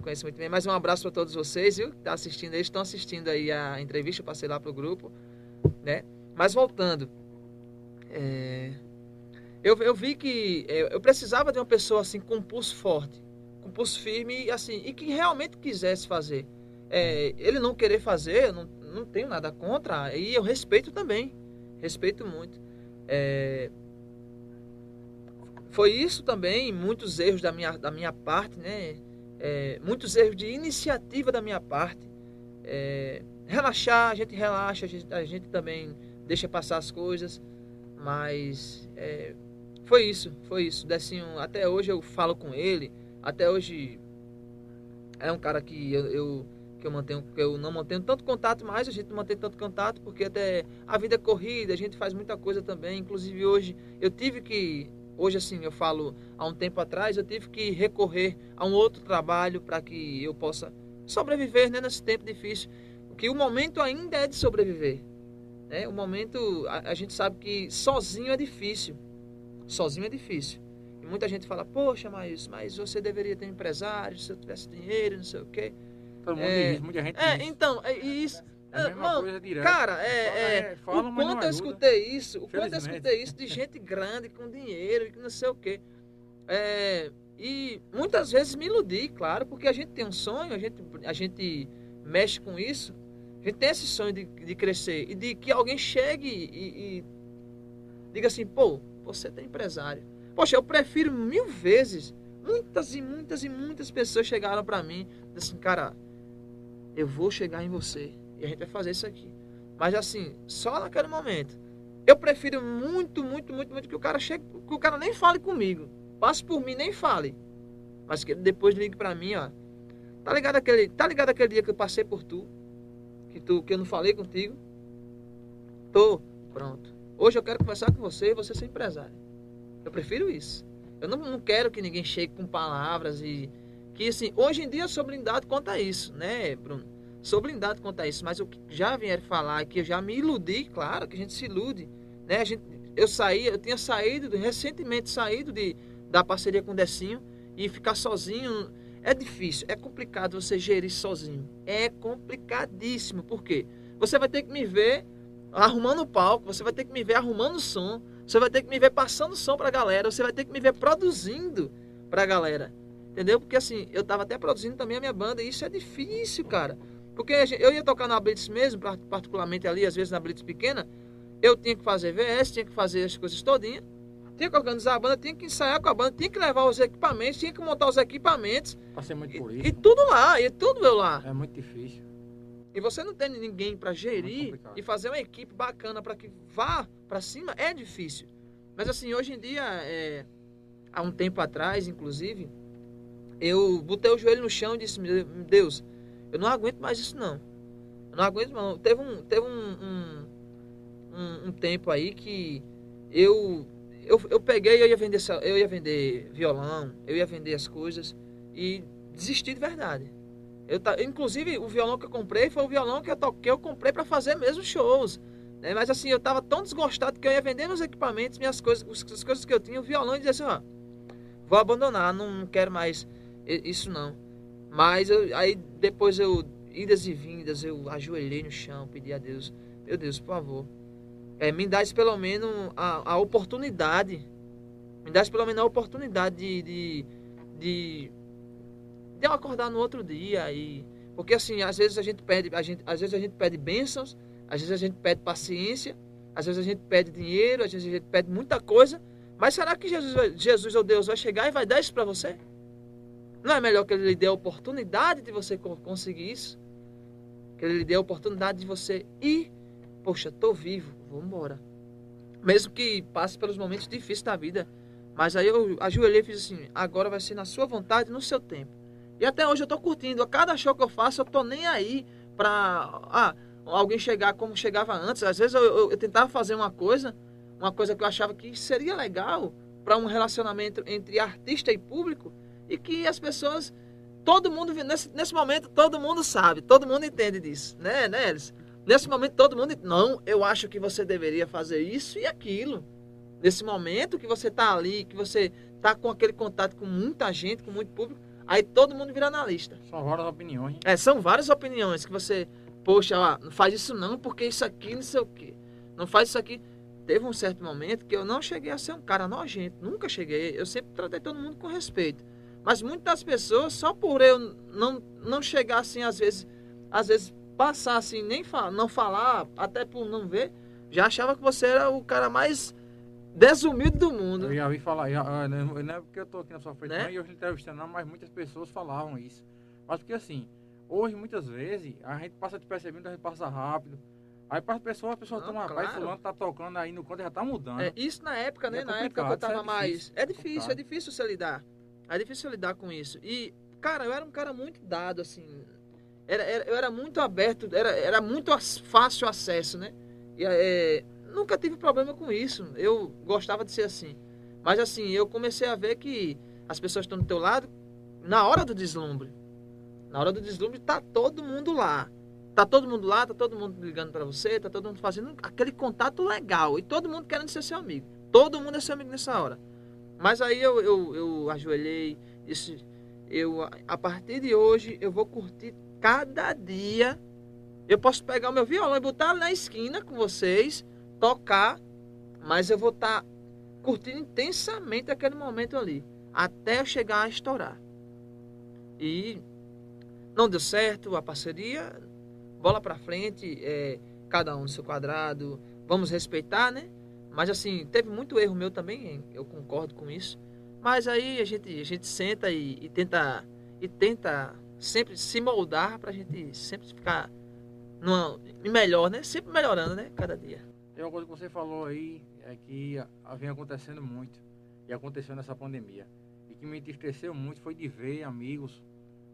conheço muito bem, mas um abraço para todos vocês, viu, que tá assistindo, eles estão assistindo aí a entrevista, eu passei lá pro grupo, né, mas voltando, é, eu, eu vi que é, eu precisava de uma pessoa assim com um pulso forte, com um pulso firme assim, e que realmente quisesse fazer, é, ele não querer fazer, eu não, não tenho nada contra, e eu respeito também, respeito muito. É, foi isso também, muitos erros da minha, da minha parte, né? É, muitos erros de iniciativa da minha parte. É, relaxar, a gente relaxa, a gente, a gente também deixa passar as coisas, mas é, foi isso, foi isso. Decinho, até hoje eu falo com ele, até hoje é um cara que eu, eu que eu mantenho, que eu não mantenho tanto contato mais, a gente não mantém tanto contato, porque até a vida é corrida, a gente faz muita coisa também. Inclusive hoje eu tive que, hoje assim, eu falo há um tempo atrás, eu tive que recorrer a um outro trabalho para que eu possa sobreviver né, nesse tempo difícil. Porque o momento ainda é de sobreviver. Né? O momento, a, a gente sabe que sozinho é difícil. Sozinho é difícil. E muita gente fala, poxa, mas, mas você deveria ter um empresário, se eu tivesse dinheiro, não sei o quê. Todo mundo É, diz, muita gente É, diz. então, é isso. É a mesma mano, coisa. Cara, é, Fala, é, é, falam, o quanto eu escutei isso, o quanto eu escutei isso de gente grande, com dinheiro e que não sei o quê. É, e muitas vezes me iludi, claro, porque a gente tem um sonho, a gente, a gente mexe com isso, a gente tem esse sonho de, de crescer e de que alguém chegue e, e diga assim, pô, você tem empresário. Poxa, eu prefiro mil vezes. Muitas e muitas e muitas pessoas chegaram pra mim, assim, cara, eu vou chegar em você e a gente vai fazer isso aqui. Mas assim, só naquele momento. Eu prefiro muito, muito, muito, muito que o cara chegue, que o cara nem fale comigo. Passe por mim, nem fale. Mas que ele depois ligue pra mim, ó. Tá ligado aquele, tá ligado aquele dia que eu passei por tu? Que tu que eu não falei contigo? Tô, pronto. Hoje eu quero conversar com você e você ser empresário. Eu prefiro isso. Eu não, não quero que ninguém chegue com palavras e que assim, hoje em dia eu sou blindado quanto a isso, né, Bruno? Sou blindado quanto a isso, mas o que já vieram falar que eu já me iludi, claro que a gente se ilude, né? A gente, eu saí, eu tinha saído, recentemente saído de, da parceria com o Decinho e ficar sozinho é difícil, é complicado você gerir sozinho. É complicadíssimo, por quê? Você vai ter que me ver arrumando o palco, você vai ter que me ver arrumando o som, você vai ter que me ver passando som pra galera, você vai ter que me ver produzindo pra galera. Entendeu? Porque assim, eu tava até produzindo também a minha banda e isso é difícil, cara. Porque eu ia tocar na Blitz mesmo, particularmente ali, às vezes na Blitz pequena, eu tinha que fazer VS, tinha que fazer as coisas todinhas, tinha que organizar a banda, tinha que ensaiar com a banda, tinha que levar os equipamentos, tinha que montar os equipamentos, Passei muito por e, isso. e tudo lá, e tudo eu lá. É muito difícil. E você não tem ninguém para gerir e fazer uma equipe bacana para que vá para cima é difícil. Mas assim, hoje em dia, é, há um tempo atrás, inclusive, eu botei o joelho no chão e disse: "Meu Deus, eu não aguento mais isso não. Eu não aguento mais. não." Teve um, teve um, um, um- um tempo aí que eu, eu, eu peguei, eu ia vender, eu ia vender violão, eu ia vender as coisas e desisti de verdade. Eu inclusive, o violão que eu comprei foi o violão que eu toquei, eu comprei para fazer mesmo shows. né? Mas assim, eu tava tão desgostado que eu ia vender meus equipamentos, minhas coisas, as coisas que eu tinha, o violão, e dizer assim, ó, vou abandonar, não, quero mais isso não. Mas eu- aí depois eu, idas e vindas, eu ajoelhei no chão, pedi a Deus, meu Deus, por favor, é, me dá pelo menos a, a oportunidade, me dá pelo menos a oportunidade de, de, de, de eu acordar no outro dia e porque assim às vezes a gente pede a gente às vezes a gente pede bênçãos às vezes a gente pede paciência Às vezes a gente pede dinheiro, às vezes a gente pede muita coisa, mas será que Jesus, Jesus ou Deus vai chegar e vai dar isso para você? Não é melhor que ele lhe dê a oportunidade de você conseguir isso? Que ele lhe dê a oportunidade de você ir. Poxa, tô vivo, vou embora. Mesmo que passe pelos momentos difíceis da vida. Mas aí eu ajoelhei e fiz assim: agora vai ser na sua vontade, no seu tempo. E até hoje eu tô curtindo. A cada show que eu faço, eu tô nem aí pra ah, alguém chegar como chegava antes. Às vezes eu, eu, eu tentava fazer uma coisa, uma coisa que eu achava que seria legal para um relacionamento entre artista e público e que as pessoas, todo mundo, nesse, nesse momento, todo mundo sabe, todo mundo entende disso, né, né, Elis? Nesse momento, todo mundo, não, eu acho que você deveria fazer isso e aquilo. Nesse momento que você está ali, que você está com aquele contato com muita gente, com muito público, aí todo mundo vira analista. São várias opiniões. É, são várias opiniões que você, poxa, ó, não faz isso não, porque isso aqui, não sei o quê. Não faz isso aqui. Teve um certo momento que eu não cheguei a ser um cara nojento, nunca cheguei. Eu sempre tratei todo mundo com respeito. Mas muitas pessoas, só por eu não, não chegar assim, às vezes, às vezes passar assim, nem falar, não falar, até por não ver, já achava que você era o cara mais desumilde do mundo. Eu já vi falar, já, ah, não é porque eu tô aqui na sua frente, né? e hoje entrevistando, não, mas muitas pessoas falavam isso. Mas porque assim, hoje muitas vezes a gente passa de percebendo, a gente passa rápido. Aí para as pessoas, a pessoa toma, claro. rapaz, fulano tá tocando aí no canto já tá mudando. É, isso na época, né? É na época que eu tava é mais. É difícil, é difícil você lidar. É difícil lidar com isso. E, cara, eu era um cara muito dado, assim. Era, era eu era muito aberto, era, era muito fácil acesso, né? E, é, nunca tive problema com isso. Eu gostava de ser assim. Mas, assim, eu comecei a ver que as pessoas estão do teu lado na hora do deslumbre. Na hora do deslumbre, tá todo mundo lá. Tá todo mundo lá, tá todo mundo ligando para você, tá todo mundo fazendo aquele contato legal. E todo mundo querendo ser seu amigo. Todo mundo é seu amigo nessa hora. Mas aí eu, eu, eu ajoelhei, disse, eu, a partir de hoje eu vou curtir cada dia. Eu posso pegar o meu violão e botar na esquina com vocês, tocar, mas eu vou estar tá curtindo intensamente aquele momento ali, até eu chegar a estourar. E não deu certo a parceria, bola para frente, é, cada um no seu quadrado, vamos respeitar, né? Mas assim, teve muito erro meu também, eu concordo com isso. Mas aí a gente, a gente senta e, e tenta e tenta sempre se moldar para a gente sempre ficar numa, melhor, né? Sempre melhorando, né? Cada dia. Tem uma coisa que você falou aí é que vem acontecendo muito e aconteceu nessa pandemia. E que me entristeceu muito foi de ver amigos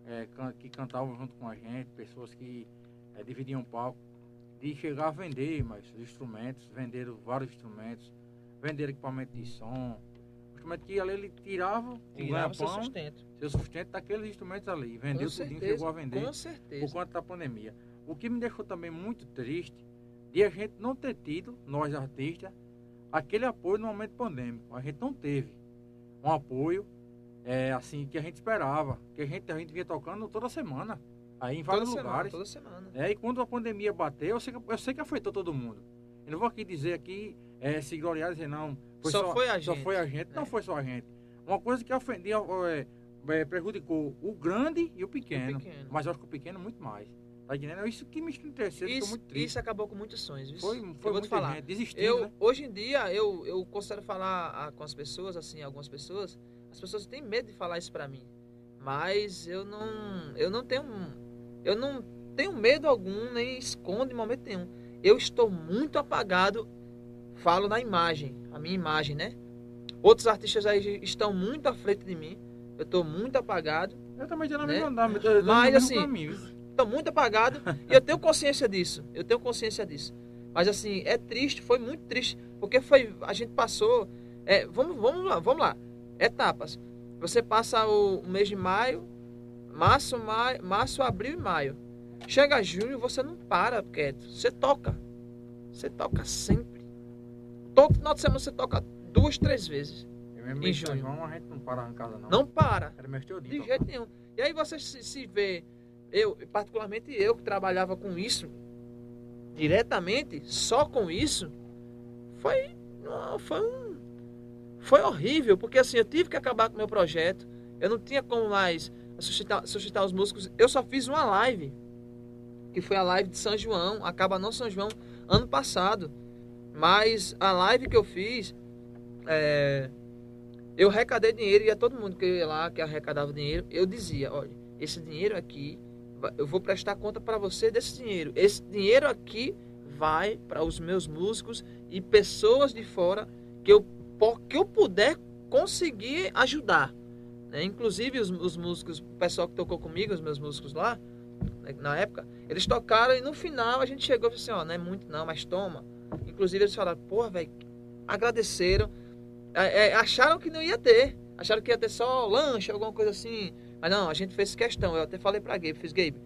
é, que cantavam junto com a gente, pessoas que é, dividiam palco de chegar a vender mais instrumentos, venderam vários instrumentos, vender equipamento de som, instrumento que ali ele tirava, tirava seu sustento. Seu sustento daqueles instrumentos ali. Vendeu tudo, chegou a vender. Com certeza. Por conta da pandemia. O que me deixou também muito triste de a gente não ter tido, nós artistas, aquele apoio no momento pandêmico. A gente não teve um apoio é, assim que a gente esperava. Que a gente, a gente vinha tocando toda semana. Aí em vários toda lugares. Semana, toda semana. É, e quando a pandemia bateu, eu sei, que, eu sei que afetou todo mundo. Eu não vou aqui dizer aqui, é, se gloriar dizer não. Foi só, só, foi a gente. Só foi a gente. É. Não foi só a gente. Uma coisa que ofendia, é, é, prejudicou o grande e o pequeno, o pequeno. Mas eu acho que o pequeno muito mais. Tá entendendo? É isso que me entristeceu, isso, muito triste. Isso acabou com muitos sonhos. Isso. Foi, foi muito falar. gente desistindo, eu, né? Hoje em dia, eu, eu considero falar a, com as pessoas, assim, algumas pessoas, as pessoas têm medo de falar isso pra mim. Mas eu não, eu não tenho eu não tenho medo algum, nem escondo em momento nenhum. Eu estou muito apagado, falo na imagem, a minha imagem, né? Outros artistas aí estão muito à frente de mim. Eu estou muito apagado. Eu também já não né? me andar, mas assim, estou muito apagado e eu tenho consciência disso. Eu tenho consciência disso. Mas assim, é triste, foi muito triste, porque foi a gente passou, é, vamos, vamos lá, vamos lá, etapas. Você passa o, o mês de maio, Março, maio, março, abril e maio. Chega junho, você não para quieto. Você toca. Você toca sempre. Todo final de semana você toca duas, três vezes. mesmo em junho. João, a gente não para em casa, não. Não para. Era de tocar. jeito nenhum. E aí você se, se vê, eu, particularmente eu que trabalhava com isso, diretamente, só com isso, foi, foi um, foi horrível, porque assim, eu tive que acabar com o meu projeto, eu não tinha como mais suscitar, suscitar os músicos. Eu só fiz uma live, que foi a live de São João, acaba não São João, ano passado. Mas a live que eu fiz, é, eu arrecadei dinheiro e a todo mundo que ia lá, que arrecadava dinheiro, eu dizia, olha, esse dinheiro aqui, eu vou prestar conta para você desse dinheiro. Esse dinheiro aqui vai para os meus músicos e pessoas de fora que eu, que eu puder conseguir ajudar. Né? Inclusive os, os músicos, o pessoal que tocou comigo, os meus músicos lá, na época, eles tocaram e no final a gente chegou e falou assim, ó, não é muito não, mas toma. Inclusive eles falaram, porra, velho, agradeceram, é, é, acharam que não ia ter, acharam que ia ter só lanche, alguma coisa assim. Mas não, a gente fez questão, eu até falei pra Gabe, fiz Gabe,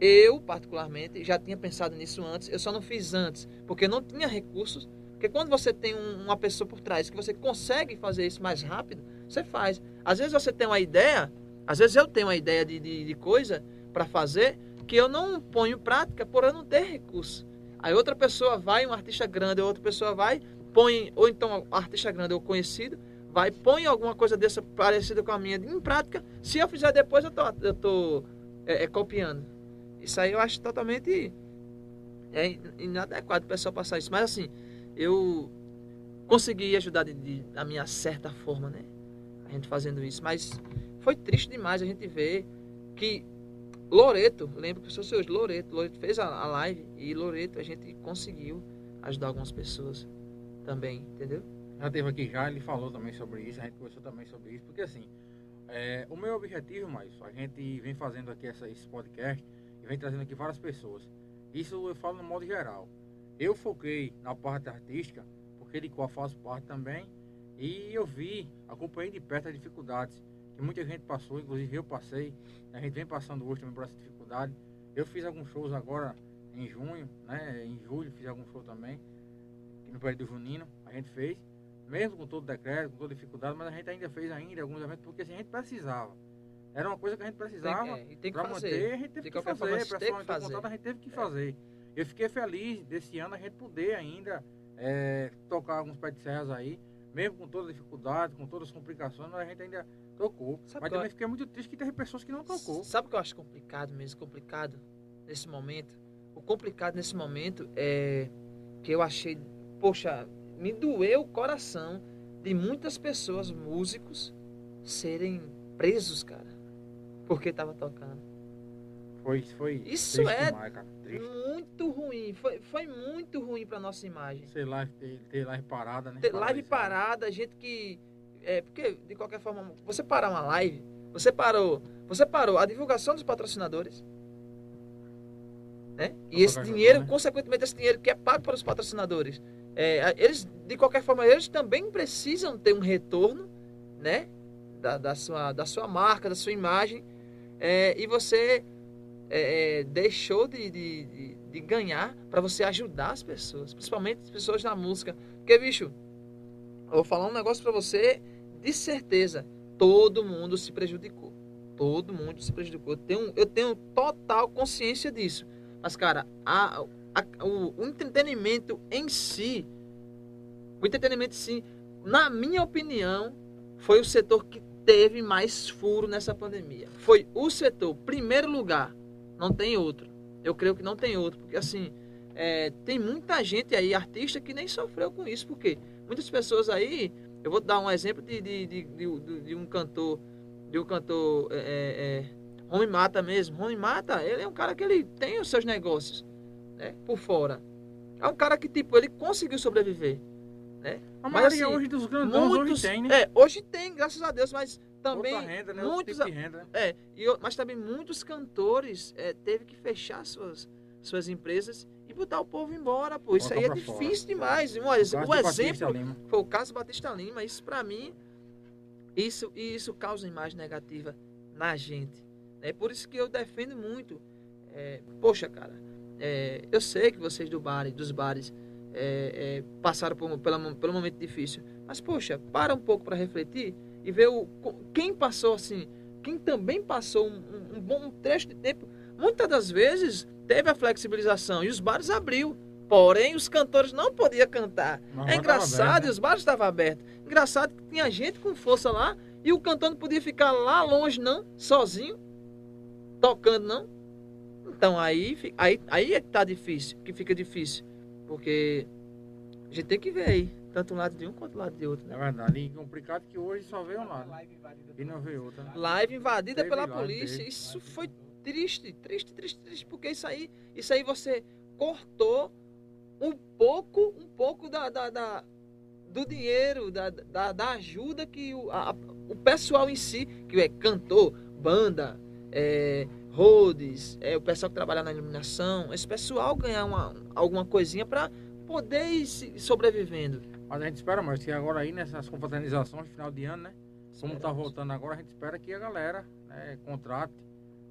eu particularmente já tinha pensado nisso antes, eu só não fiz antes, porque não tinha recursos, porque quando você tem um, uma pessoa por trás que você consegue fazer isso mais rápido, você faz. Às vezes você tem uma ideia, às vezes eu tenho uma ideia de, de, de coisa para fazer que eu não ponho em prática por eu não ter recurso. Aí outra pessoa vai, um artista grande, outra pessoa vai, põe, ou então artista grande ou conhecido, vai, põe alguma coisa dessa parecida com a minha em prática. Se eu fizer depois, eu tô, eu tô é, é, copiando. Isso aí eu acho totalmente é inadequado o pessoal passar isso. Mas assim, eu consegui ajudar de, de, da minha certa forma, né? A gente fazendo isso. Mas foi triste demais a gente ver que Loreto, lembro que eu sou hoje, Loreto, Loreto fez a, live e Loreto a gente conseguiu ajudar algumas pessoas também, entendeu? Já teve aqui já, ele falou também sobre isso, a gente conversou também sobre isso, porque assim, é, o meu objetivo, mais, a gente vem fazendo aqui essa, esse podcast e vem trazendo aqui várias pessoas. Isso eu falo no modo geral. Eu foquei na parte artística, porque de qual faço parte também, e eu vi, acompanhei de perto as dificuldades que muita gente passou, inclusive eu passei. A gente vem passando hoje também por essa dificuldade. Eu fiz alguns shows agora em junho, né? Em julho fiz algum show também. No período junino a gente fez. Mesmo com todo o decreto, com toda dificuldade, mas a gente ainda fez ainda alguns eventos, porque assim, a gente precisava. Era uma coisa que a gente precisava para manter, a gente teve que fazer. Para fazer. Contato, a gente teve que é. fazer. Eu fiquei feliz desse ano a gente poder ainda é, tocar alguns pés de serras aí, mesmo com toda a dificuldade, com todas as complicações, a gente ainda Tocou. Sabe mas também eu... fiquei muito triste que teve pessoas que não tocou. Sabe o que eu acho complicado mesmo? Complicado nesse momento? O complicado nesse momento é que eu achei, poxa, me doeu o coração de muitas pessoas, músicos, serem presos, cara, porque tava tocando. Foi, foi. Isso é demais, muito ruim. Foi, foi muito ruim para nossa imagem. Sei lá, ter, ter live parada, né? Ter live parada, gente que é, porque, de qualquer forma, você parar uma live, você parou, você parou a divulgação dos patrocinadores. Né? E esse dinheiro, né? consequentemente, esse dinheiro que é pago para os patrocinadores, é, eles, de qualquer forma, eles também precisam ter um retorno, né? Da, da, sua, da sua marca, da sua imagem. É, e você é, é deixou de, de, de, de ganhar para você ajudar as pessoas, principalmente as pessoas na música. Porque, bicho, eu vou falar um negócio para você de certeza, todo mundo se prejudicou. Todo mundo se prejudicou. Eu tenho, eu tenho total consciência disso. Mas, cara, a, a, o, o entretenimento em si, o entretenimento em si, na minha opinião, foi o setor que teve mais furo nessa pandemia. Foi o setor, primeiro lugar, não tem outro. Eu creio que não tem outro, porque assim, é, tem muita gente aí, artista, que nem sofreu com isso, porque muitas pessoas aí eu vou dar um exemplo de, de, de, de, de um cantor, de um cantor é, é, é, Rony Mata mesmo. Rony Mata, ele é um cara que ele tem os seus negócios, né, por fora. É um cara que, tipo, ele conseguiu sobreviver, né? A maioria assim, hoje dos grandões muitos, hoje tem, né? É, hoje tem, graças a Deus, mas também renda, né? muitos, tipo renda. Né? É, e, mas também muitos cantores é, teve que fechar suas, suas empresas botar o povo embora, pô. Isso aí é difícil fora. demais. Um, o, o exemplo foi o caso Batista Lima. Isso para mim, isso, isso causa imagem negativa na gente. É por isso que eu defendo muito. É, poxa, cara, é, eu sei que vocês do bar, dos bares é, é, passaram por, pela, pelo momento difícil. Mas, poxa, para um pouco para refletir e ver o, quem passou assim, quem também passou um, um, um bom trecho de tempo. Muitas das vezes teve a flexibilização e os bares abriu. Porém, os cantores não podiam cantar. Mas é engraçado, aberto, né? e os bares estavam abertos. Engraçado que tinha gente com força lá e o cantor não podia ficar lá longe, não, sozinho, tocando, não. Então aí, aí, aí é que tá difícil, que fica difícil. Porque gente tem que ver aí, tanto um lado de um quanto o lado de outro. É Né? verdade. E complicado que hoje só vê um lado. E não vê outro. Né? Live invadida Teve pela live, polícia. teve. Isso foi triste, triste, triste, triste, porque isso aí, isso aí você cortou um pouco, um pouco da, da, da- do dinheiro, da, da, da ajuda que o, a- o pessoal em si, que é cantor, banda, é, é, o pessoal que trabalha na iluminação, esse pessoal ganhar uma, alguma coisinha para poder ir se- sobrevivendo. Mas a gente espera mais, que agora aí nessas confraternizações de final de ano, né? Como tá Esperamos. voltando agora, a gente espera que a galera né, contrate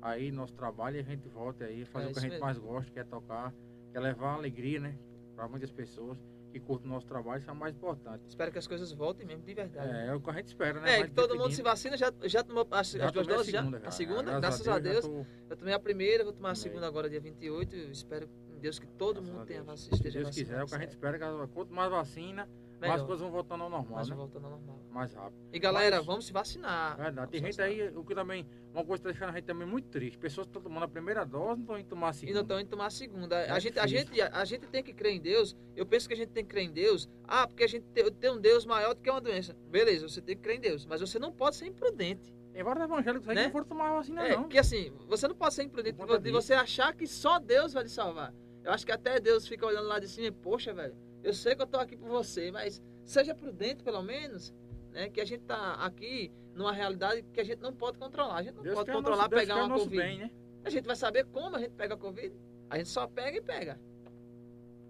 aí nosso trabalho e a gente volte aí, fazer É o que a gente mesmo. mais gosta, que é tocar, que é levar alegria, né? Para muitas pessoas que curtem o nosso trabalho, isso é o mais importante. Espero que as coisas voltem mesmo de verdade. É, é o que a gente espera, né? É, que todo mundo se vacina, já, já tomou as, Já as duas tomei a doses? Já? segunda, A segunda? Graças, Graças a Deus. já tô- Eu tomei a primeira, vou tomar a segunda agora, dia 28. Eu espero, em Deus, que todo Graças a mundo tenha Deus. vacina, Se Deus quiser, é o que a gente espera, que quanto mais vacina, certo? mais Melhor, coisas vão voltando ao normal, mais né? voltando ao normal. Mais rápido. E galera, Mas- vamos se vacinar. Verdade. Tem gente aí, o que também, uma coisa que tá deixando a gente também muito triste. Pessoas que estão tomando a primeira dose não estão indo tomar a E segunda. não estão indo tomar a segunda. É a, gente, a, gente, a gente tem que crer em Deus. Eu penso que a gente tem que crer em Deus. Ah, porque a gente tem, tem um Deus maior do que uma doença. Beleza, você tem que crer em Deus. Mas você não pode ser imprudente. Tem vários evangélicos aí Né? que não foram tomar a vacina, É, não. porque assim, você não pode ser imprudente de você achar que só Deus vai lhe salvar. Eu acho que até Deus fica olhando lá de cima e, poxa, velho, eu sei que eu tô aqui por você, mas seja prudente pelo menos, né? Que a gente tá aqui numa realidade que a gente não pode controlar. A gente não Deus pode controlar nosso, Deus pegar o uma Covid. bem, né? A gente vai saber como a gente pega a Covid. A gente só pega e pega.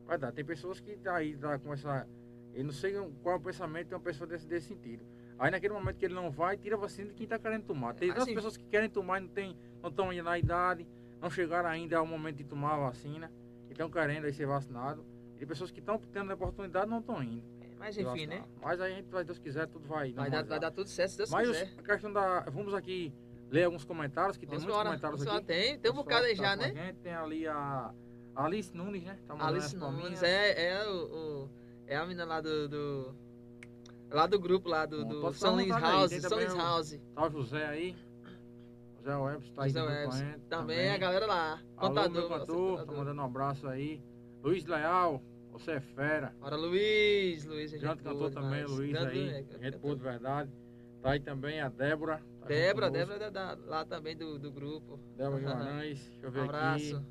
Verdade. Tem pessoas que tá aí tá com essa. Eu não sei qual é o pensamento de uma pessoa desse, desse sentido. Aí naquele momento que ele não vai, tira a vacina de quem está querendo tomar. Tem Assim- pessoas que querem tomar e não tem, não estão ainda na idade, não chegaram ainda ao momento de tomar a vacina, e estão querendo aí ser vacinados. E pessoas que estão tendo a oportunidade não estão indo. Mas se enfim, né? Mas aí a gente, vai, Deus quiser, tudo vai. Vai dar, vai dar tudo certo se Deus Mas quiser. a questão da. Vamos aqui ler alguns comentários, que tem muitos comentários aqui. Tem, tem um bocado aí tá já, né? gente. Tem ali a Alice Nunes, né? Tá Alice Nunes é, é, o, o- é a menina lá do, do- Lá do grupo lá do, Bom, do São Lins House. São Lins House. Tá o José aí. José Webs tá aí José também. Também a galera lá. Alô, Contador. nosso cantor, tá contador. mandando um abraço aí. Luiz Leal, você é fera. Bora, Luiz. Luiz, é Grande cantor também, demais. Luiz Grande, aí. é, gente boa de verdade. Tá aí também a Débora. tá Débora. Débora é da, lá também do, do grupo. Débora Guimarães, deixa eu ver Um abraço. aqui.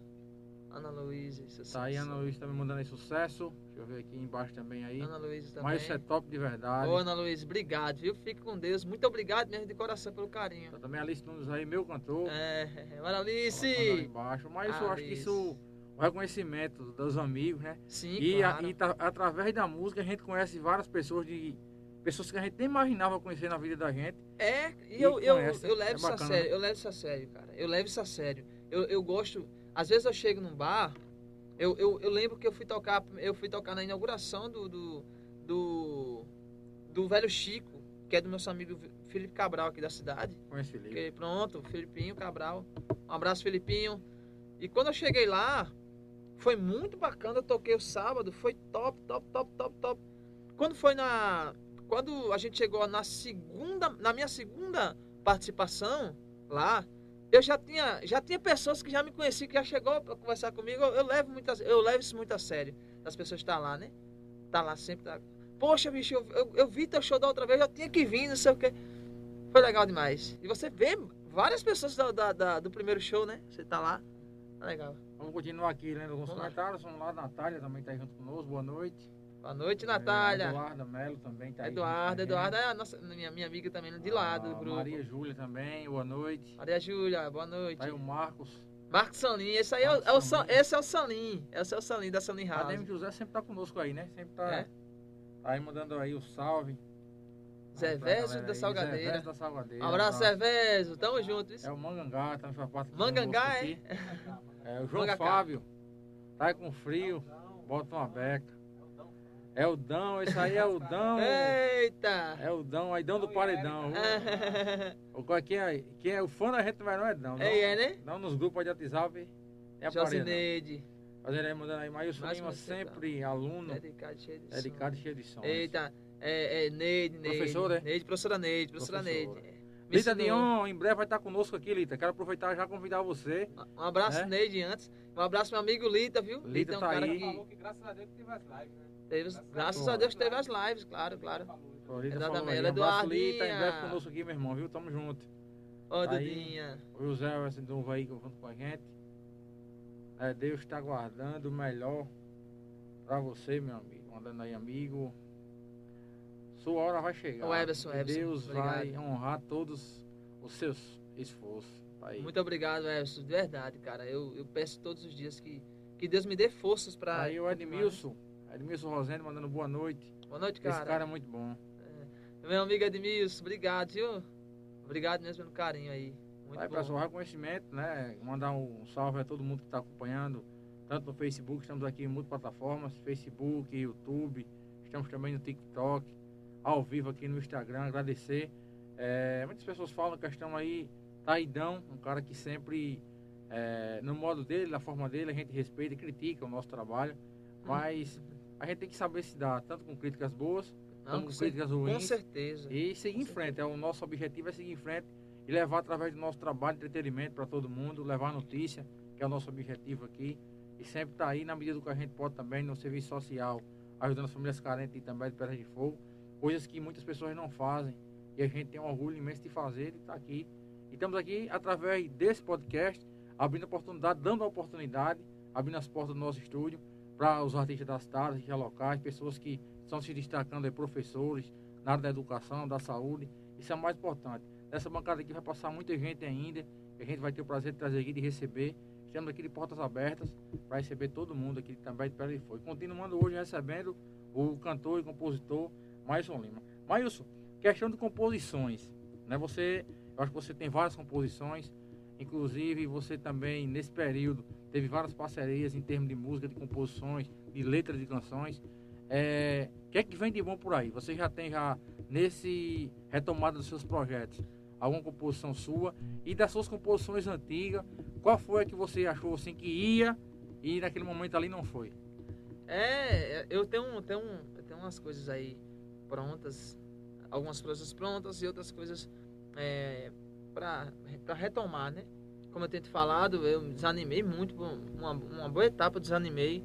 Ana Luísa. sucesso. Tá aí Ana Luiz também mandando aí sucesso. Deixa eu ver aqui embaixo também aí. Ana Luísa também. Mas isso é top de verdade. Ô, Ana Luísa, obrigado, viu? Fique com Deus. Muito obrigado mesmo de coração pelo carinho. Tá também a Alice Nunes aí, meu cantor. É, Ela mandando aí Alice! embaixo. Mas eu acho que Alice. isso, o reconhecimento dos amigos, né? Sim, E, a- claro. e tá- através da música a gente conhece várias pessoas de. Pessoas que a gente nem imaginava conhecer na vida da gente. É, e E eu, eu, eu levo é isso a sério, né? eu levo isso a sério, cara. Eu levo isso a sério. Eu, eu gosto. Às vezes eu chego num bar, eu, eu, eu lembro que eu fui tocar, eu fui tocar na inauguração do, do, do, do velho Chico, que é do nosso amigo Felipe Cabral aqui da cidade. Conhece Felipe. Que, pronto, Felipinho Cabral. Um abraço, Felipinho. E quando eu cheguei lá, foi muito bacana. Eu toquei o sábado, foi top, top, top, top, top. Quando foi na. Quando a gente chegou na segunda. Na minha segunda participação lá, eu já tinha, já tinha pessoas que já me conheciam, que já chegou para conversar comigo. Eu, eu levo muito a- eu levo isso muito a sério. Das pessoas estar lá, né? Tá lá sempre. Tá... Poxa, bicho, eu, eu, eu vi teu show da outra vez, eu tinha que vir, não sei o quê. Foi legal demais. E você vê várias pessoas da, da- da- do primeiro show, né? Você tá lá. Tá legal. Vamos continuar aqui lendo alguns Vamos lá. comentários. Vamos lá, Natália também tá aí junto conosco. Boa noite. Boa noite, É, Natália. Eduarda Melo também tá aí. Eduardo, junto com a Eduardo gente. é a nossa, minha, minha amiga também de lado do grupo. Maria Júlia também, boa noite. Maria Júlia, boa noite. Tá aí o Marcos. Marcos Salim, esse aí é o, Marcos é o Sa- Salim. esse é o Salim. Esse é o Salim da Salim A House. Demi José sempre tá conosco aí, né? Sempre tá, É. tá aí mandando aí o salve. Zé da. Salgadeira. Zé da Salgadeira. Um abraço, Zé Vésio. Tamo junto. isso. É o Mangangá, também faz parte do Mangangá, é? É o João Mangacá. Fábio. Tá com frio, bota uma beca. É o Dão, esse aí é o Dão. Eita! É o Dão, aí Dão do Paredão. O qual- Quem é, quem é o fã da gente vai não é Dão. É, é, né? Dão nos grupos de WhatsApp é Paredão. Josineide. Fazendo aí, mandando aí, Maílson Lima, você, sempre aluno, Dedicado, cheio de som. dedicado e cheio de som. Eita, é, é Neide, Neide. Professora, é? Neide, professora Neide, professora Professora. Neide. Lita. Dion, em breve vai estar conosco aqui, Lita. Quero aproveitar já convidar você. Um abraço, É? Neide, antes. Um abraço, meu amigo Lita, viu? Lita é um tá cara aí. que... Falou que graças a Deus que teve as lives, né? Teve, graças a Deus teve as lives, claro, claro. Florida Exatamente, falou aí. ela é Um abraço, Lita, em breve conosco aqui, meu irmão, viu? Tamo junto. Ô, Aí. Dudinha. O José esse novo aí junto com a gente. É, Deus está guardando o melhor para você, meu amigo. Mandando aí, amigo. Sua hora vai chegar. O Everson, Everson, Deus obrigado. vai honrar todos os seus esforços. Tá aí. Muito obrigado, Everson. De verdade, cara. Eu, eu peço todos os dias que, que Deus me dê forças pra. Aí o Edmilson, Edmilson Rosendo mandando boa noite. Boa noite, Esse cara. cara é muito bom. Meu amigo Edmilson, obrigado, viu? Obrigado mesmo pelo carinho aí. Muito Aí, bom. pessoal, reconhecimento, né? Mandar um salve a todo mundo que está acompanhando, tanto no Facebook, estamos aqui em muitas plataformas, Facebook, YouTube, estamos também no TikTok, ao vivo aqui no Instagram, agradecer. É, muitas pessoas falam que estão aí, Taidão, um cara que sempre, é, no modo dele, na forma dele, a gente respeita e critica o nosso trabalho, mas a gente tem que saber se dar, tanto com críticas boas, Não, como com, com críticas com ruins. certeza. E seguir em frente. É, o nosso objetivo é seguir em frente e levar através do nosso trabalho entretenimento para todo mundo, levar notícia, que é o nosso objetivo aqui. E sempre estar aí na medida do que a gente pode também no serviço social, ajudando as famílias carentes e também de Pedra de Fogo. Coisas que muitas pessoas não fazem. E a gente tem um orgulho imenso de fazer e estar aqui. E estamos aqui através desse podcast, abrindo oportunidade, dando a oportunidade, abrindo as portas do nosso estúdio para os artistas das artistas locais, pessoas que estão se destacando aí, professores, na área da educação, da saúde. Isso é o mais importante. Nessa bancada aqui vai passar muita gente ainda, a gente vai ter o prazer de trazer aqui, de receber. Estamos aqui de portas abertas para receber todo mundo aqui também de de Fogo. Continuando hoje recebendo o cantor e compositor Mailson Lima. Mailson, questão de composições. Né? Você, eu acho que você tem várias composições, inclusive você também, nesse período, teve várias parcerias em termos de música, de composições, de letras de canções. É, o que é que vem de bom por aí? Você já tem já nesse retomada dos seus projetos alguma composição sua e das suas composições antigas, qual foi a que você achou assim que ia e naquele momento ali não foi? É, eu tenho, tenho, tenho umas coisas aí prontas, algumas coisas prontas e outras coisas é, para retomar, né? Como eu tenho te falado, eu desanimei muito, uma, uma boa etapa desanimei,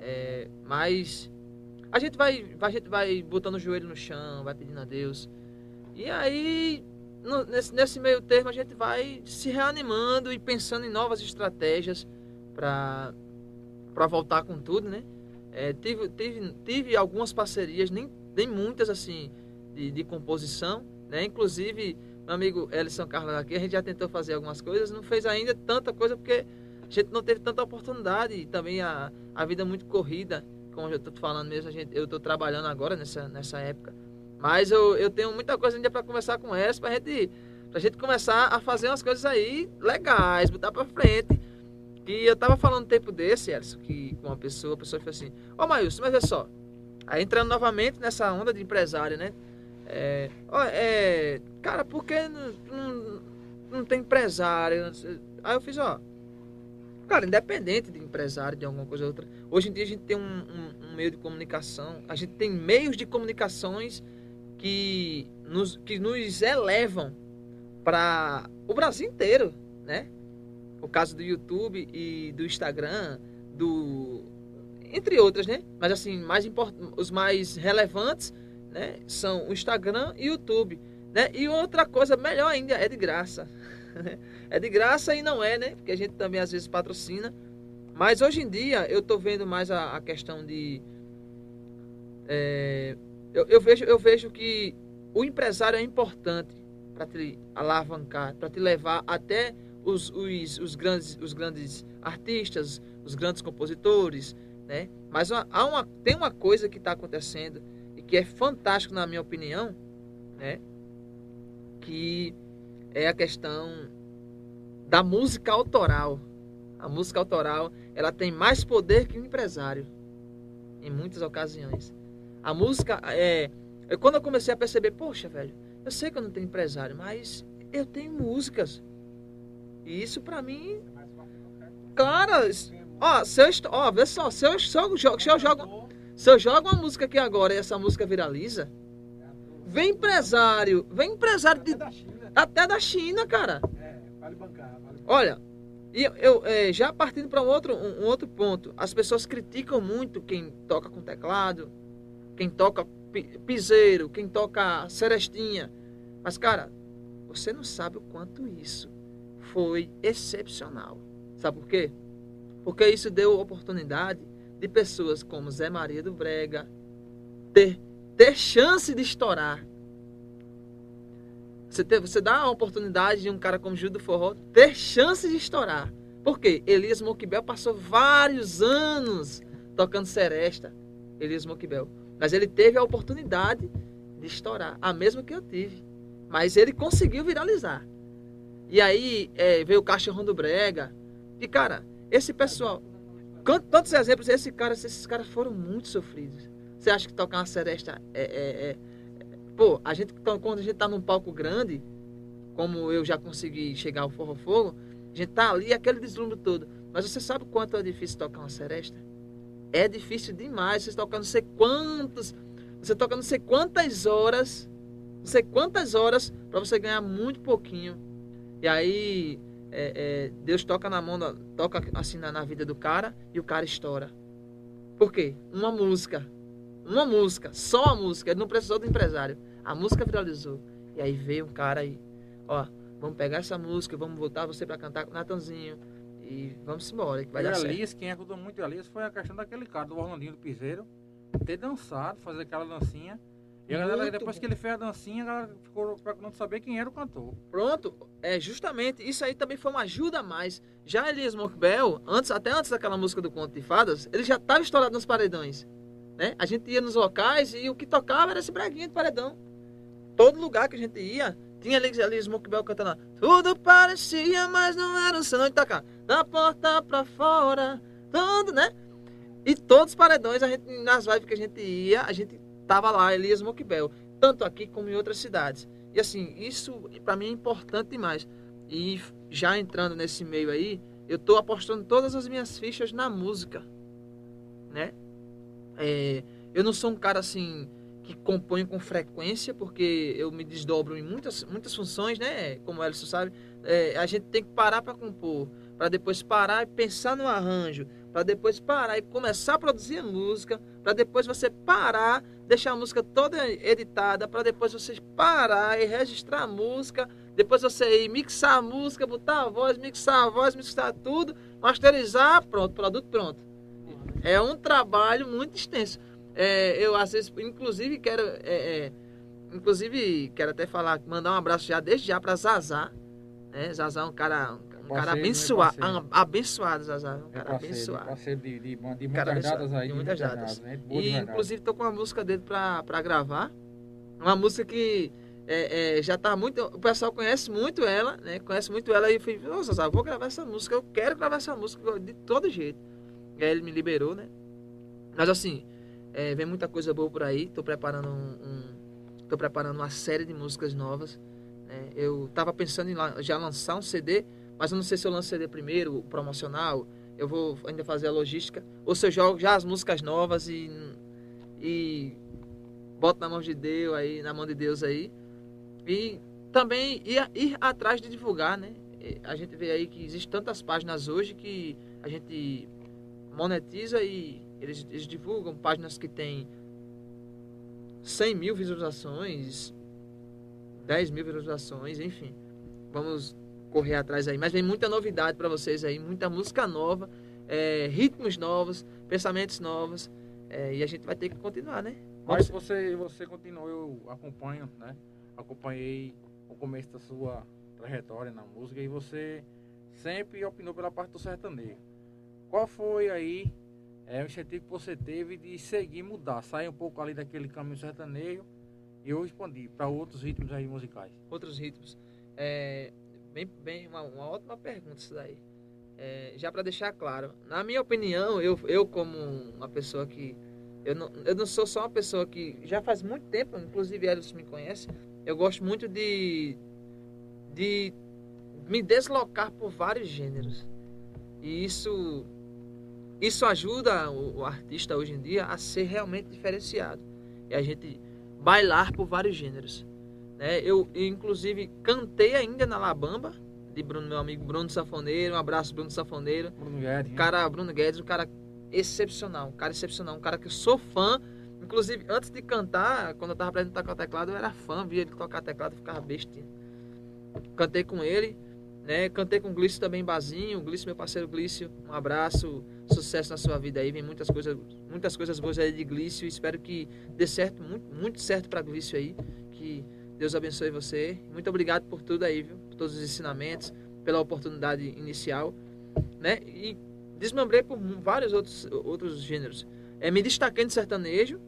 é, mas a gente vai, a gente vai botando o joelho no chão, vai pedindo a Deus. E aí, no- nesse, nesse meio termo, a gente vai se reanimando e pensando em novas estratégias para voltar com tudo, né? É, tive, tive, tive algumas parcerias, nem, nem muitas assim, de, de composição, né? Inclusive, meu amigo Elison Carlos aqui, a gente já tentou fazer algumas coisas, não fez ainda tanta coisa porque a gente não teve tanta oportunidade e também a, a vida é muito corrida, como eu estou falando mesmo, a gente, eu estou trabalhando agora nessa, nessa época. Mas eu, eu tenho muita coisa ainda para conversar com essa, pra gente, pra gente começar a fazer umas coisas aí legais, botar pra frente. E eu tava falando um tempo desse, Elson, que com uma pessoa, a pessoa falou assim, ô Maílson, mas é só. Aí entrando novamente nessa onda de empresário, né? É, é, cara, por que não, não, não tem empresário? Aí eu fiz, ó. Cara, independente de empresário, de alguma coisa ou outra, hoje em dia a gente tem um, um- um meio de comunicação, a gente tem meios de comunicações que nos, que nos elevam para o Brasil inteiro, né? O caso do YouTube e do Instagram, do entre outras, né? Mas assim, mais import... os mais relevantes, né, são o Instagram e o YouTube, né? E outra coisa melhor ainda é de graça. é de graça e não é, né? Porque a gente também às vezes patrocina. Mas hoje em dia eu tô vendo mais a, a questão de é, eu, eu vejo eu vejo que o empresário é importante para te alavancar, para te levar até os, os, os, grandes, os grandes artistas, os grandes compositores, né? Mas há uma, tem uma coisa que está acontecendo e que é fantástico na minha opinião, né? Que é a questão da música autoral. A música autoral, ela tem mais poder que o empresário em muitas ocasiões. A música é, é quando eu comecei a perceber, poxa, velho, eu sei que eu não tenho empresário, mas eu tenho músicas. E isso pra mim, cara, ó, se eu, ó, vê só, se eu, se eu, jogo- se eu jogo, se eu jogo uma música aqui agora e essa música viraliza, vem empresário, vem empresário de, Até da China. até da China, cara. É, vale bancar. Vale bancar. Olha, e eu, eu, é, já partindo para um outro, um, um outro ponto, as pessoas criticam muito quem toca com teclado, quem toca piseiro, quem toca serestinha. Mas, cara, você não sabe o quanto isso foi excepcional. Sabe por quê? Porque isso deu oportunidade de pessoas como Zé Maria do Brega ter, ter chance de estourar. Você, ter, você dá a oportunidade de um cara como Gil do Forró ter chance de estourar. Por quê? Elias Moquibel passou vários anos tocando seresta. Elias Moquibel. Mas ele teve a oportunidade de estourar. A mesma que eu tive. Mas ele conseguiu viralizar. E aí é, veio o Cachorrão do Brega. E, cara, esse pessoal. Tantos exemplos, esse cara, esses caras foram muito sofridos. Você acha que tocar uma seresta é, é, é, Pô, a gente, quando a gente tá num palco grande, como eu já consegui chegar ao Forro Fogo, a gente tá ali, aquele deslumbre todo. Mas você sabe quanto é difícil tocar uma seresta? É difícil demais. Você toca não sei quantos. Você toca não sei quantas horas. Não sei quantas horas para você ganhar muito pouquinho. E aí é, é, Deus toca na mão, toca assim na, na, vida do cara e o cara estoura. Por quê? Uma música. Uma música, só a música. Ele não precisou do empresário. A música viralizou. E aí veio um cara aí, ó, vamos pegar essa música, vamos voltar você para cantar com o Natanzinho. E vamos embora, que vai e dar Alice, quem ajudou muito a Alice foi a questão daquele cara, do Orlandinho do Piseiro, ter dançado, fazer aquela dancinha e a galera, depois bom. que ele fez a dancinha, a galera ficou procurando saber quem era o cantor. Pronto, é justamente, isso aí também foi uma ajuda a mais. Já Elias Morkbel, antes, até antes daquela música do Conto de Fadas, ele já estava estourado nos paredões. Né? A gente ia nos locais e o que tocava era esse breguinho de paredão. Todo lugar que a gente ia, tinha Elias Morkbel cantando lá. Tudo parecia, mas não era o seu de tocar. Da porta pra fora, tudo, né? E todos os paredões, a gente, nas lives que a gente ia, a gente Tava lá Elias Moquibel, tanto aqui como em outras cidades. E assim, isso para mim é importante demais. E já entrando nesse meio aí, eu estou apostando todas as minhas fichas na música, né? É, eu não sou um cara assim que compõe com frequência, porque eu me desdobro em muitas, muitas funções, né? Como o Elson sabe, é, a gente tem que parar para compor, para depois parar e pensar no arranjo, para depois parar e começar a produzir a música, para depois você parar deixar a música toda editada para depois você parar e registrar a música, depois você ir mixar a música, botar a voz, mixar a voz, mixar tudo, masterizar, pronto, produto pronto. É um trabalho muito extenso. É, eu às vezes, inclusive quero, é, é, inclusive quero até falar, mandar um abraço já desde já para Zazá. Né? Zazá é um cara, um cara abençoado, abençoado, Zazá. Um cara abençoado. Parceiro de, de, de muitas datas aí. De muitas datas. Né? E, inclusive, tô com uma música dele pra, pra gravar. Uma música que é, é, já tá muito. O pessoal conhece muito ela, né? Conhece muito ela. E eu falei, nossa, Zazá, vou gravar essa música. Eu quero gravar essa música de todo jeito. E aí ele me liberou, né? Mas assim, é, vem muita coisa boa por aí. Tô preparando um, um tô preparando uma série de músicas novas. Né? Eu tava pensando em já lançar um CD mas eu não sei se eu lanço CD primeiro, promocional, eu vou ainda fazer a logística, ou se eu jogo já as músicas novas e, e boto na mão de Deus aí, na mão de Deus aí. E também ir, ir atrás de divulgar, né? A gente vê aí que existem tantas páginas hoje que a gente monetiza e eles, eles divulgam páginas que têm 100 mil visualizações, 10 mil visualizações, enfim. Vamos correr atrás aí. Mas vem muita novidade para vocês aí, muita música nova, é, ritmos novos, pensamentos novos. É, e a gente vai ter que continuar, né? Mas você, você continuou, eu acompanho, né? Acompanhei o começo da sua trajetória na música e você sempre opinou pela parte do sertanejo. Qual foi aí é, o incentivo que você teve de seguir, mudar, sair um pouco ali daquele caminho sertanejo e eu expandir para outros ritmos aí musicais? Outros ritmos. É, Bem, bem uma, uma ótima pergunta isso daí. É, já para deixar claro, na minha opinião, eu, eu como uma pessoa que eu não, eu não sou só uma pessoa que já faz muito tempo, inclusive Elis me conhece, eu gosto muito de de me deslocar por vários gêneros. E isso isso ajuda o, o artista hoje em dia a ser realmente diferenciado. E a gente bailar por vários gêneros. Né? Eu, inclusive, cantei ainda na Labamba, de Bruno, meu amigo Bruno Safoneiro. Um abraço, Bruno Safoneiro. Bruno Guedes. cara, Bruno Guedes, um cara excepcional, um cara excepcional, um cara que eu sou fã. Inclusive, antes de cantar, quando eu tava aprendendo a tocar teclado, eu era fã, via ele tocar teclado, ficava bestinha. Cantei com ele, né? Cantei com o Glício também, Bazinho. Glício, meu parceiro Glício, um abraço, sucesso na sua vida aí. Vem muitas coisas, muitas coisas boas aí de Glício. Espero que dê certo, muito, muito certo para Glício aí. Que Deus abençoe você. Muito obrigado por tudo aí, viu? Por todos os ensinamentos, pela oportunidade inicial, né? E desmembrei por vários outros, outros gêneros. É, me destaquei no sertanejo,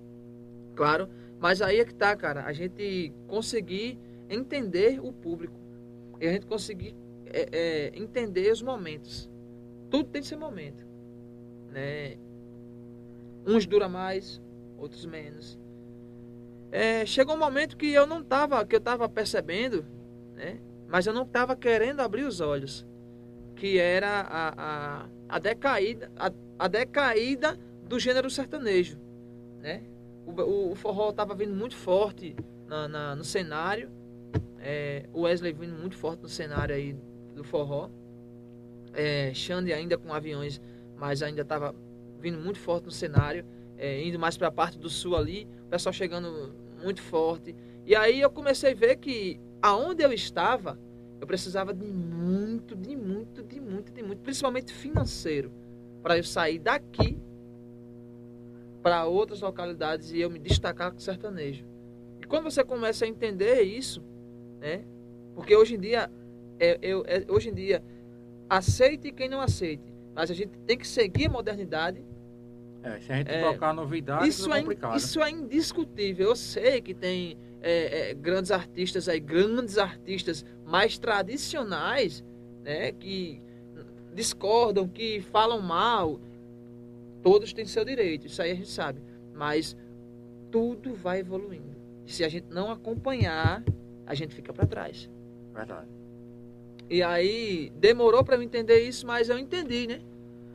claro, mas aí é que tá, cara. A gente conseguir entender o público. E a gente conseguir é, é, entender os momentos. Tudo tem seu momento. Né? Uns dura mais, outros menos. É, chegou um momento que eu não tava, que eu tava percebendo, né? mas eu não tava querendo abrir os olhos. Que era a, a, a decaída, a, a decaída do gênero sertanejo, né? O, o forró estava vindo muito forte na, na, no cenário, é, o Wesley vindo muito forte no cenário aí do forró, é, Xande ainda com aviões, mas ainda estava vindo muito forte no cenário, é, indo mais para a parte do sul ali, o pessoal chegando muito forte, e aí eu comecei a ver que aonde eu estava, eu precisava de muito, de muito, de muito, de muito, principalmente financeiro, para eu sair daqui para outras localidades e eu me destacar com sertanejo. E quando você começa a entender isso, né? Porque hoje em dia, é, é, hoje em dia, aceite quem não aceite, mas a gente tem que seguir a modernidade. É, se a gente é, tocar novidade, isso é, complicado. Isso é indiscutível. Eu sei que tem é, é, grandes artistas aí, grandes artistas mais tradicionais, né? Que discordam, que falam mal, Todos têm seu direito, isso aí a gente sabe. Mas tudo vai evoluindo. Se a gente não acompanhar, a gente fica para trás. Verdade. E aí demorou para eu entender isso, mas eu entendi, né?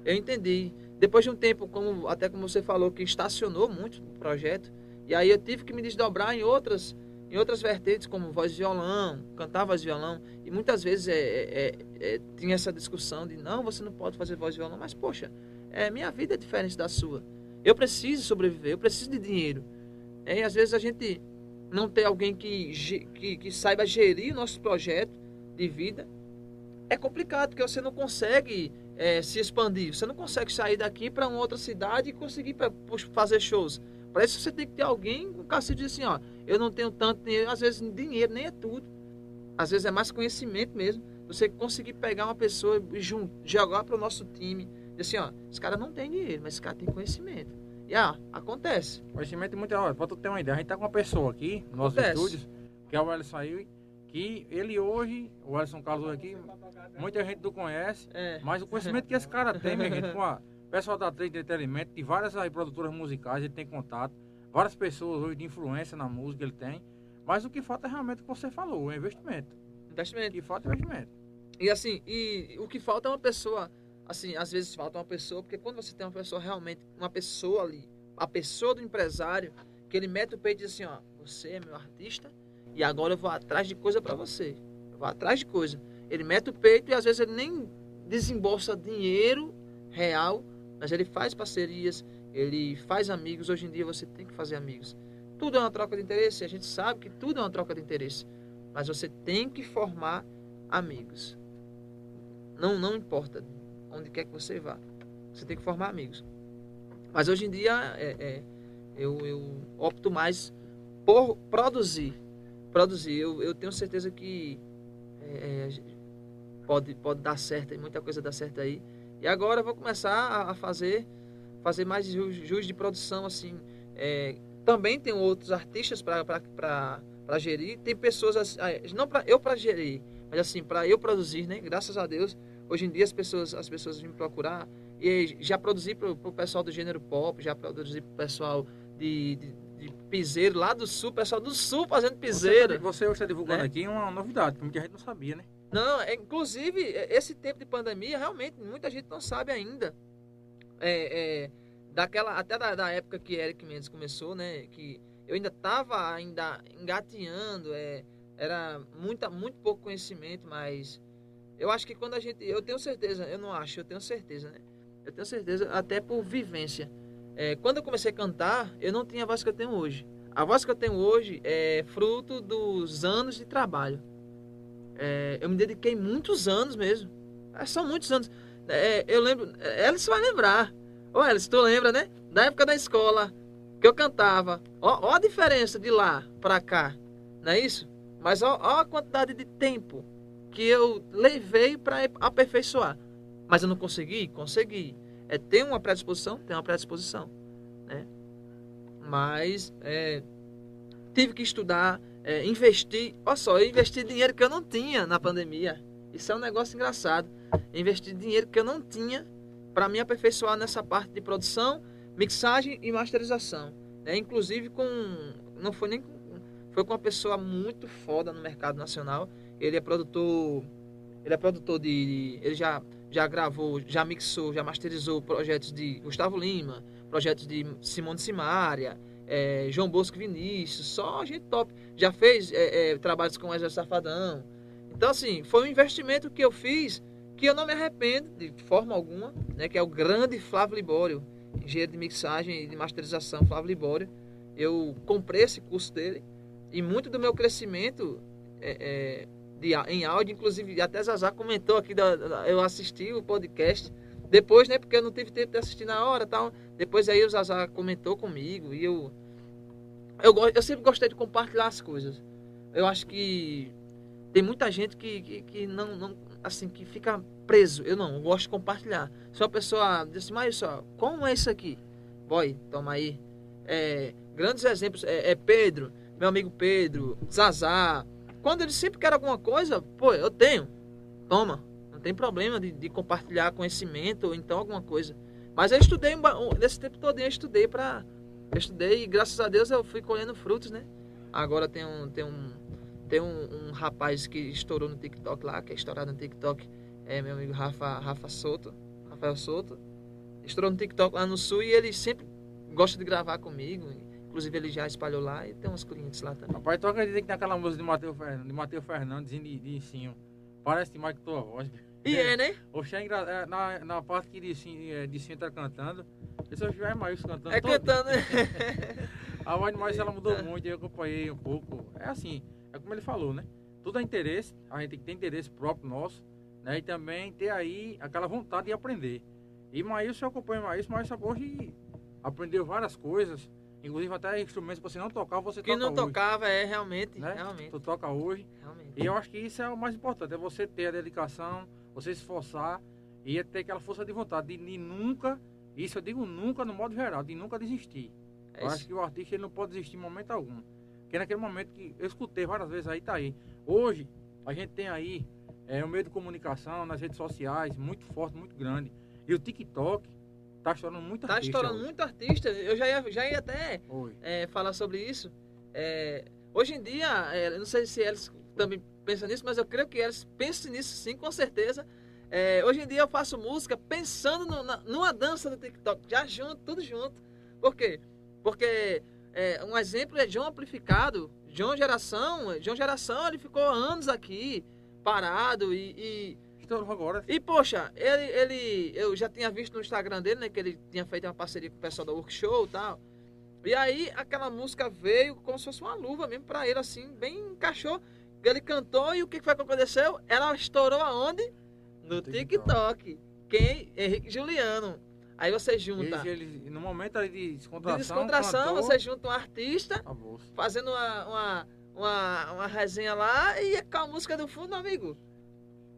Eu entendi. Depois de um tempo, como até como você falou, que estacionou muito o projeto, e aí eu tive que me desdobrar em outras em outras vertentes, como voz e violão, cantar voz e violão, e muitas vezes é, é, é, tinha essa discussão de não, você não pode fazer voz e violão, mas poxa, é, minha vida é diferente da sua. Eu preciso sobreviver, eu preciso de dinheiro. É, e às vezes a gente não tem alguém que, que, que saiba gerir o nosso projeto de vida. É complicado, porque você não consegue é, se expandir. Você não consegue sair daqui para uma outra cidade e conseguir pra, fazer shows. Para isso você tem que ter alguém com cacete diz assim, ó, eu não tenho tanto dinheiro, às vezes dinheiro nem é tudo. Às vezes é mais conhecimento mesmo. Você conseguir pegar uma pessoa e jogar para o nosso time Diz assim, ó, esse cara não tem dinheiro, mas esse cara tem conhecimento. E ah, acontece. Conhecimento é muito. Pra tu ter uma ideia, a gente tá com uma pessoa aqui nos nossos estúdios, que é o Ellison aí, que ele hoje, o Ellison Carlos aqui, muita gente não conhece, é. mas o conhecimento que esse cara tem, minha gente, com a pessoal da Trade Entretenimento, de várias aí, produtoras musicais, ele tem contato, várias pessoas hoje de influência na música ele tem, mas o que falta é realmente o que você falou, o investimento. Investimento. O que falta é investimento. E assim, e o que falta é uma pessoa assim, às vezes falta uma pessoa, porque quando você tem uma pessoa realmente, uma pessoa ali, a pessoa do empresário, que ele mete o peito e diz assim, ó, você é meu artista e agora eu vou atrás de coisa para você. Eu vou atrás de coisa. Ele mete o peito e às vezes ele nem desembolsa dinheiro real, mas ele faz parcerias, ele faz amigos. Hoje em dia você tem que fazer amigos. Tudo é uma troca de interesse, a gente sabe que tudo é uma troca de interesse, mas você tem que formar amigos. Não, não importa onde quer que você vá. Você tem que formar amigos. Mas hoje em dia é, é, eu, eu, opto mais por produzir. Produzir. Eu, eu tenho certeza que é, é pode, pode dar certo, muita coisa dá certo aí. E agora eu vou começar a, a fazer fazer mais jus de produção assim. É, também tem outros artistas para gerir. Tem pessoas não para eu para gerir, mas assim para eu produzir, né? Graças a Deus Hoje em dia as pessoas, as pessoas vêm me procurar e já produzi para o pessoal do gênero pop, já produzi para o pessoal de, de, de, piseiro lá do sul, pessoal do sul fazendo piseiro. Você, está divulgando né? aqui uma novidade, que muita gente não sabia, né? Não, é, inclusive, é, esse tempo de pandemia, realmente, muita gente não sabe ainda. É, é, daquela, até da, da, época que Eric Mendes começou, né? Que eu ainda estava ainda engateando, é, era muita, muito pouco conhecimento, mas eu acho que quando a gente. Eu tenho certeza, eu não acho, eu tenho certeza, né? Eu tenho certeza, até por vivência. É, quando eu comecei a cantar, eu não tinha a voz que eu tenho hoje. A voz que eu tenho hoje é fruto dos anos de trabalho. É, eu me dediquei muitos anos mesmo. É, são muitos anos. É, eu lembro. Elis vai lembrar. Ô, Elis, tu lembra, né? Da época da escola que eu cantava. Ó, ó a diferença de lá pra cá. Não é isso? Mas ó, ó a quantidade de tempo que eu levei para aperfeiçoar. Mas eu não consegui? Consegui. É, tem uma predisposição? Tem uma predisposição. Né? Mas é, tive que estudar, é, investir. Olha só, eu investi dinheiro que eu não tinha na pandemia. Isso é um negócio engraçado. investi dinheiro que eu não tinha para me aperfeiçoar nessa parte de produção, mixagem e masterização. Né? Inclusive com. Não foi nem com. Foi com uma pessoa muito foda no mercado nacional. Ele é produtor. Ele é produtor de. Ele já, já gravou, já mixou, já masterizou projetos de Gustavo Lima, projetos de Simone Simaria, é, João Bosco Vinícius, só gente top. Já fez é, é, trabalhos com o Wesley Safadão. Então, assim, foi um investimento que eu fiz que eu não me arrependo de forma alguma, né? Que é o grande Flávio Libório, engenheiro de mixagem e de masterização Flávio Libório. Eu comprei esse curso dele e muito do meu crescimento é, é de, em áudio, inclusive até Zazá comentou aqui, da, da, eu assisti o podcast depois, né? Porque eu não tive tempo de assistir na hora tal. Depois aí o Zazá comentou comigo e eu, eu. Eu sempre gostei de compartilhar as coisas. Eu acho que tem muita gente que, que, que não, não. Assim, que fica preso. Eu não, eu gosto de compartilhar. Se uma pessoa diz assim, mas só, como é isso aqui? Boy, toma aí. É, grandes exemplos. É, é Pedro, meu amigo Pedro, Zazá. Quando ele sempre quer alguma coisa, pô, eu tenho. Toma tem problema de, de, compartilhar conhecimento ou então alguma coisa. Mas eu estudei, nesse tempo todo eu estudei para. Estudei e graças a Deus eu fui colhendo frutos, né? Agora tem um, tem um, tem um, um rapaz que estourou no TikTok lá, que é estourado no TikTok, é meu amigo Rafa, Rafa Soto, Rafael Soto. Estourou no TikTok lá no sul e ele sempre gosta de gravar comigo. Inclusive ele já espalhou lá e tem uns clientes lá também. Rapaz, tu acredita que tem aquela música de Matheus Fernandes, de Mateus Fernandes de, de ensino? Parece demais que tua voz. E é, né? Oxe, é engra... É, na, na parte que de sim, é, de sim tá cantando, esse é o João Maíus cantando. É todo. cantando, né? a voz de Maíus ela mudou muito, eu acompanhei um pouco. É assim, é como ele falou, né? Tudo é interesse, a gente tem que ter interesse próprio nosso, né? E também ter aí aquela vontade de aprender. E Maíus, eu acompanho Maíus, Maíus hoje aprendeu várias coisas, inclusive até instrumentos que você não tocava, você que toca não tocava, é realmente, né? realmente. Tu toca hoje. Realmente. E eu acho que isso é o mais importante, é você ter a dedicação, você se esforçar e ter aquela força de vontade de, de, nunca, isso eu digo nunca no modo geral, de nunca desistir. É eu acho que o artista ele não pode desistir em momento algum. Porque naquele momento que eu escutei várias vezes aí, tá aí. Hoje, a gente tem aí é, um meio de comunicação nas redes sociais muito forte, muito grande. E o TikTok tá estourando muito tá artista. Tá estourando hoje. muito artista. Eu já ia, já ia até é, falar sobre isso. É, hoje em dia, é, não sei se eles também pensa nisso, mas eu creio que eles pensam nisso sim, com certeza. É, hoje em dia eu faço música pensando no, na, numa dança do TikTok, já junto, tudo junto. Por quê? Porque é, um exemplo é João Amplificado, João Geração. João Geração, ele ficou anos aqui, parado e. e agora. E, poxa, ele, ele. Eu já tinha visto no Instagram dele, né? Que ele tinha feito uma parceria com o pessoal da Workshow e tal. E aí aquela música veio como se fosse uma luva mesmo pra ele, assim, bem encaixou. Ele cantou e o que foi que aconteceu? Ela estourou aonde? No TikTok. Quem? Henrique Juliano. Aí você junta. No momento ali de descontração. De descontração, você junta um artista fazendo uma, uma, uma, uma, resenha lá e com a música do fundo, amigo.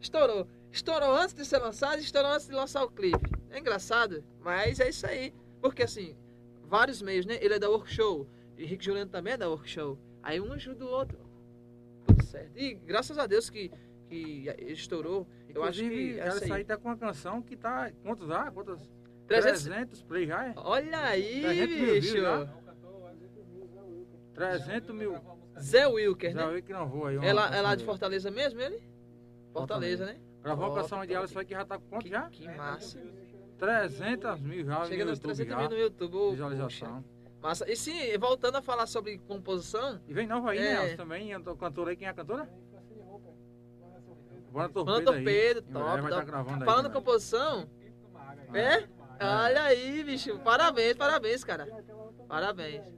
Estourou. Estourou antes de ser lançado, estourou antes de lançar o clipe. É engraçado, mas é isso aí. Porque assim, vários meios, né? Ele é da Workshow. Henrique Juliano também é da Workshow. Aí um ajuda o outro tudo certo. E graças a Deus que, que estourou. Inclusive, eu acho que essa aí tá com uma canção que tá. Quantos dá? Quantos? 300, 300 play já é? Olha aí, bicho. Mil 300 mil. Zé Wilker, né? Zé Wilker gravou aí. Ela, ela é de Fortaleza mesmo, ele? Fortaleza, né? Gravou a canção de ela, isso aqui já tá com quanto já? Que massa. 300 mil já Chega nos 300 mil no YouTube. Visualização. Puxa. Massa. E sim, voltando a falar sobre composição. E vem nova aí, é... né? também, cantora aí. Quem é a cantora? Bora Torpedo. Torpedo, top. Vai top. Tá gravando Falando aí, composição. É? Olha aí, bicho. Parabéns, parabéns, cara. Parabéns.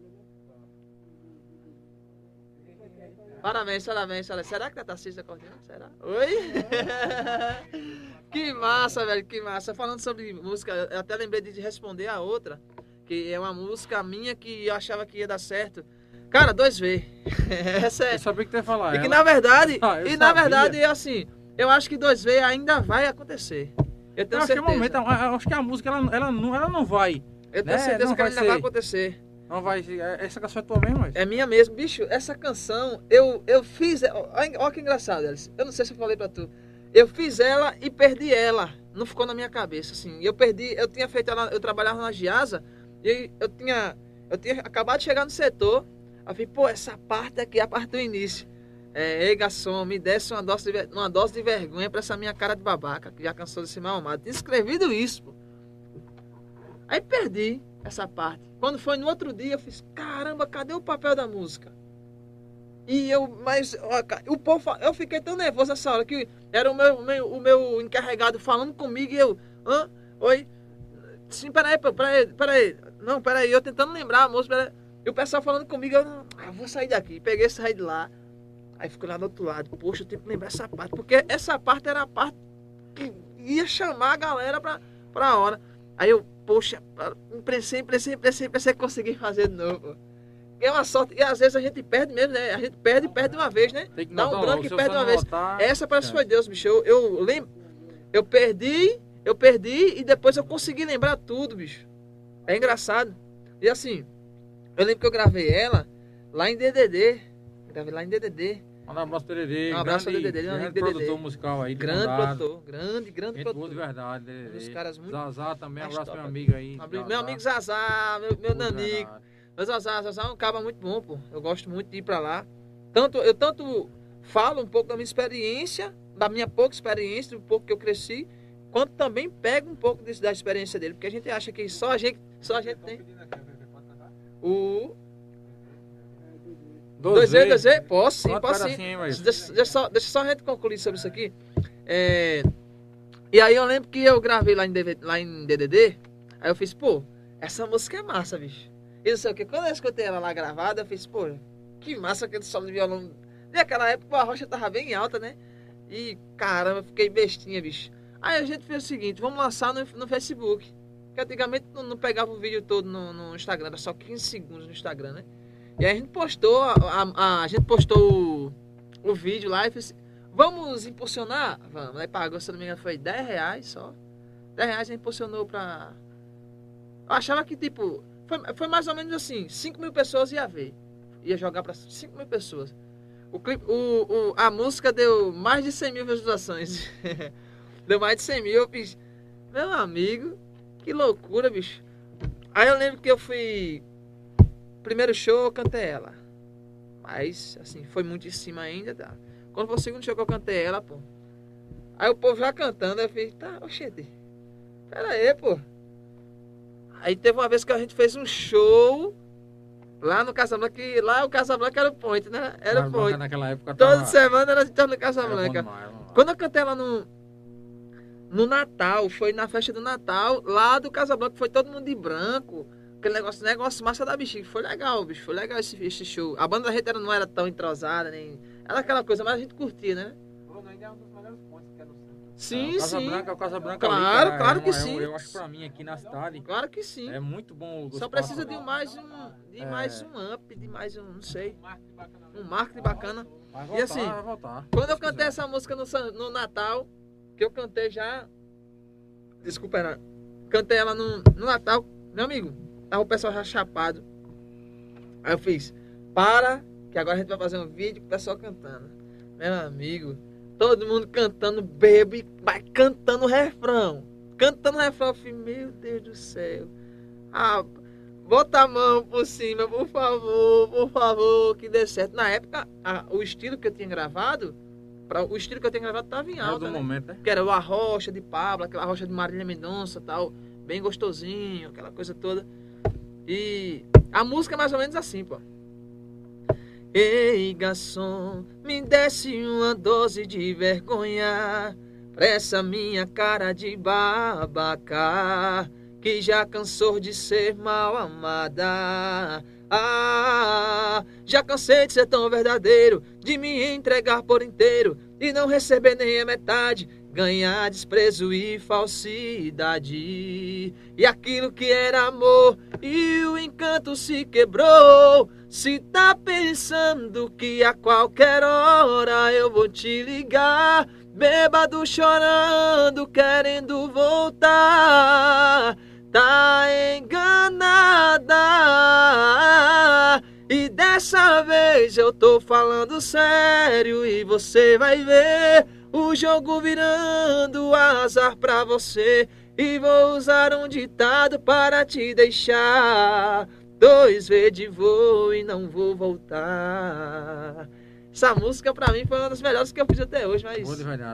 Parabéns, parabéns, parabéns. Será que a Tarcísio tá cortando? Será? Oi? que massa, velho, que massa. Falando sobre música, eu até lembrei de responder a outra, que é uma música minha que eu achava que ia dar certo. Cara, 2V. Essa é. Eu sabia que tu ia falar. E que ela. na verdade, Ah, e na sabia. verdade, assim, eu acho que 2V ainda vai acontecer. Eu tenho Eu acho que é certeza. o momento, eu acho que a música ela, ela, não, ela não vai. eu tenho né, certeza não que vai ainda vai acontecer. Não vai. é- Essa canção é tua mesmo, mas. É minha mesmo. Bicho, essa canção, eu, eu fiz. Olha que engraçado, Alice. Eu não sei se eu falei pra tu. Eu fiz ela e perdi ela. Não ficou na minha cabeça, assim. Eu perdi. Eu tinha feito ela. Eu trabalhava na Giasa. E eu tinha. Eu tinha acabado de chegar no setor. Eu falei, pô, essa parte aqui é a parte do início. É, ei, garçom, me desse uma dose, de, uma dose de vergonha pra essa minha cara de babaca, que já cansou de ser mal amado. Tinha escrevido isso, pô. Aí perdi essa parte. Quando foi no outro dia, eu fiz, caramba, cadê o papel da música? E eu, mas ó, o povo, eu fiquei tão nervoso nessa hora que era o meu, meu- o meu encarregado falando comigo e eu, hã? Oi? Sim, peraí, peraí, peraí. Não, peraí, eu tentando lembrar a música. E o pessoal falando comigo, eu, ah, vou sair daqui. Peguei e saí de lá. Aí fico lá do outro lado. Poxa, eu tenho que lembrar essa parte. Porque essa parte era a parte que ia chamar a galera pra, pra hora. Aí eu, poxa, imprensei, imprensei, imprensei, imprensei, consegui fazer de novo. É uma sorte. E às vezes a gente perde mesmo, né? A gente perde e perde de uma vez, né? Tem que Dá um branco e perde uma vez. botar- Essa parece que É. foi Deus, bicho. Eu, eu lembro. Eu perdi, eu perdi e depois eu consegui lembrar tudo, bicho. É engraçado. E assim, eu lembro que eu gravei ela lá em DDD. Gravei lá em DDD. Manda um abraço pro DDD. Um abraço pro grande- DDD, um grande DDD. produtor musical aí. de Grande Condado. produtor. Grande, grande Gente de produtor. verdade, Um dos DDD. caras muito. Zazá também, um abraço top meu amigo aí. Zazá. Meu amigo Zazá, meu, meu Nanico. Mas Zazá, Zazá é um cara muito bom, pô. Eu gosto muito de ir pra lá. Tanto, eu tanto falo um pouco da minha experiência, da minha pouca experiência, do pouco que eu cresci, quanto também pego um pouco desse, da experiência dele. Porque a gente acha que só a gente, só a gente tem. O 2Z, 2Z, posso sim, Bota posso sim. mas- Deixa, deixa só, deixa só a gente concluir sobre isso aqui. É, e aí eu lembro que eu gravei lá em, DV lá em DDD, aí eu fiz, pô, essa música é massa, bicho. E não sei o que, quando eu escutei ela lá gravada, eu fiz, pô, que massa aquele solo de violão. Naquela época a rocha tava bem alta, né? E caramba, eu fiquei bestinha, bicho. Aí a gente fez o seguinte, vamos lançar no, no Facebook. Porque antigamente não, não pegava o vídeo todo no, no Instagram, era só 15 segundos no Instagram, né? E a gente postou, a, a, a gente postou o, o vídeo lá e fez assim, vamos impulsionar? Vamos. Aí pagou, se não me engano, foi 10 reais só. 10 reais a gente impulsionou pra. Eu achava que, tipo, foi, foi mais ou menos assim, 5 mil pessoas ia ver. Ia jogar pra 5 mil pessoas. O clipe, o, o, a música deu mais de 100 mil visualizações. deu mais de 100 mil, eu fiz, meu amigo, que loucura, bicho. Aí eu lembro que eu fui. Primeiro show eu cantei ela. Mas, assim, foi muito em cima ainda, tá? Quando foi o segundo show que eu cantei ela, pô. Aí o povo já cantando, eu fiz, tá, oxente. Pera aí, pô. Aí teve uma vez que a gente fez um show lá no Casablanca, que lá o Casablanca era o point, né? Era o point. Naquela época Toda tava- semana gente tava no Casablanca. demais, lá. Quando eu cantei ela no, no Natal, foi na festa do Natal, lá do Casablanca, foi todo mundo de branco. Aquele negócio, negócio massa da bexiga. Foi legal, bicho. Foi legal esse, esse show. A banda da gente era- não era tão entrosada, nem. Era aquela coisa, mas a gente curtia, né? Bruno ainda é um dos melhores pontos que é no centro. Sim, É, o Casa sim. Branca, o Casa Branca Claro, ali, claro é que é sim. Eu acho que pra mim aqui na cidade Claro que sim. é muito bom. o Só precisa de ali. mais um. De É. mais um up, de mais um, não sei. Um marketing bacana. Um marketing bacana. Vai E voltar, assim, vai voltar. Quando eu cantei quiser. essa música no, no Natal, que eu cantei já. Desculpa, era. Cantei ela no, no Natal, meu amigo, tava o pessoal já chapado. Aí eu fiz, para, que agora a gente vai fazer um vídeo com o pessoal cantando. Meu amigo, todo mundo cantando, bebo e vai cantando o refrão. Cantando o refrão, eu falei, meu Deus do céu. Ah, bota a mão por cima, por favor, por favor, que dê certo. Na época, a- o estilo que eu tinha gravado, pra, o estilo que eu tinha gravado tava em alta, do né? momento, né? Que era o Arrocha de Pablo, aquela Arrocha de Marília Mendonça tal, bem gostosinho, aquela coisa toda. E a música é mais ou menos assim, pô. Ei, garçom, me desce uma dose de vergonha pra essa minha cara de babaca que já cansou de ser mal amada. Ah, já cansei de ser tão verdadeiro, de me entregar por inteiro e não receber nem a metade, ganhar desprezo e falsidade. E aquilo que era amor e o encanto se quebrou. Se tá pensando que a qualquer hora eu vou te ligar, bêbado chorando, querendo voltar tá enganada. E dessa vez eu tô falando sério e você vai ver o jogo virando azar pra você. E vou usar um ditado para te deixar. Dois vezes de voo e não vou voltar. Essa música pra mim foi uma das melhores que eu fiz até hoje, mas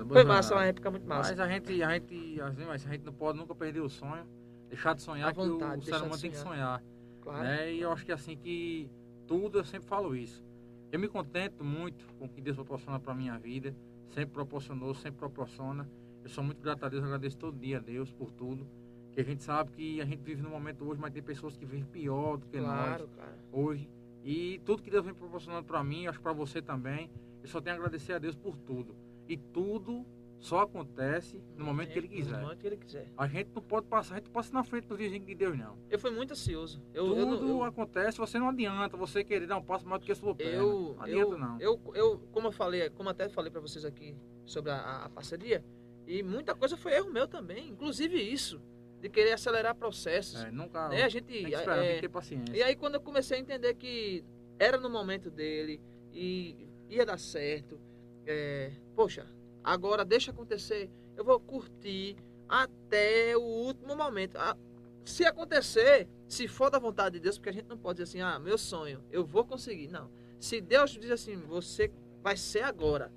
foi massa, uma época muito massa. Mas a gente, a gente, assim, mas a gente não pode nunca perder o sonho, deixar de sonhar, vontade, que o deixar ser humano tem que sonhar. sonhar. Claro. Né? E eu acho que assim que tudo eu sempre falo isso. Eu me contento muito com o que Deus proporciona para minha vida, sempre proporcionou, sempre proporciona. Eu sou muito grato a Deus, agradeço todo dia a Deus por tudo. Que a gente sabe que a gente vive num momento hoje, mas tem pessoas que vivem pior do que nós Claro, claro. hoje. E tudo que Deus vem proporcionando para mim, acho para você também, eu só tenho a agradecer a Deus por tudo. E tudo só acontece no momento que Ele No quiser. momento que ele quiser. A gente não pode passar, a gente passa na frente do vizinho de Deus, não. Eu fui muito ansioso. Eu, Tudo eu, eu, acontece, você não adianta você querer dar um passo maior do que a sua perna. eu, não adianta, eu, não. eu, eu, como eu falei, como até falei pra vocês aqui sobre a, a parceria, e muita coisa foi erro meu também, inclusive isso, de querer acelerar processos. É, nunca. né? A gente, tem que esperar, é, tem que ter paciência. e aí quando eu comecei a entender que era no momento dele e ia dar certo, é, poxa, agora deixa acontecer, eu vou curtir até o último momento. Ah, se acontecer, se for da vontade de Deus, porque a gente não pode dizer assim, ah, meu sonho, eu vou conseguir. Não. Se Deus diz assim, você vai ser agora.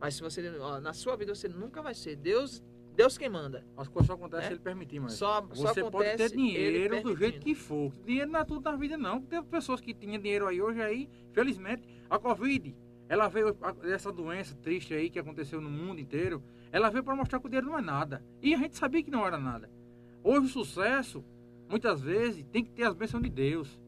Mas se você, ó, na sua vida você nunca vai ser. Deus, Deus quem manda. As coisas só acontecem É? se ele permitir, mas. Só, só Você pode ter dinheiro do jeito que for. Dinheiro não é tudo na vida, não. Tem pessoas que tinham dinheiro aí hoje aí, felizmente, a Covid, ela veio, a- essa doença triste aí que aconteceu no mundo inteiro, ela veio para mostrar que o dinheiro não é nada. E a gente sabia que não era nada. Hoje o sucesso, muitas vezes, tem que ter as bênçãos de Deus.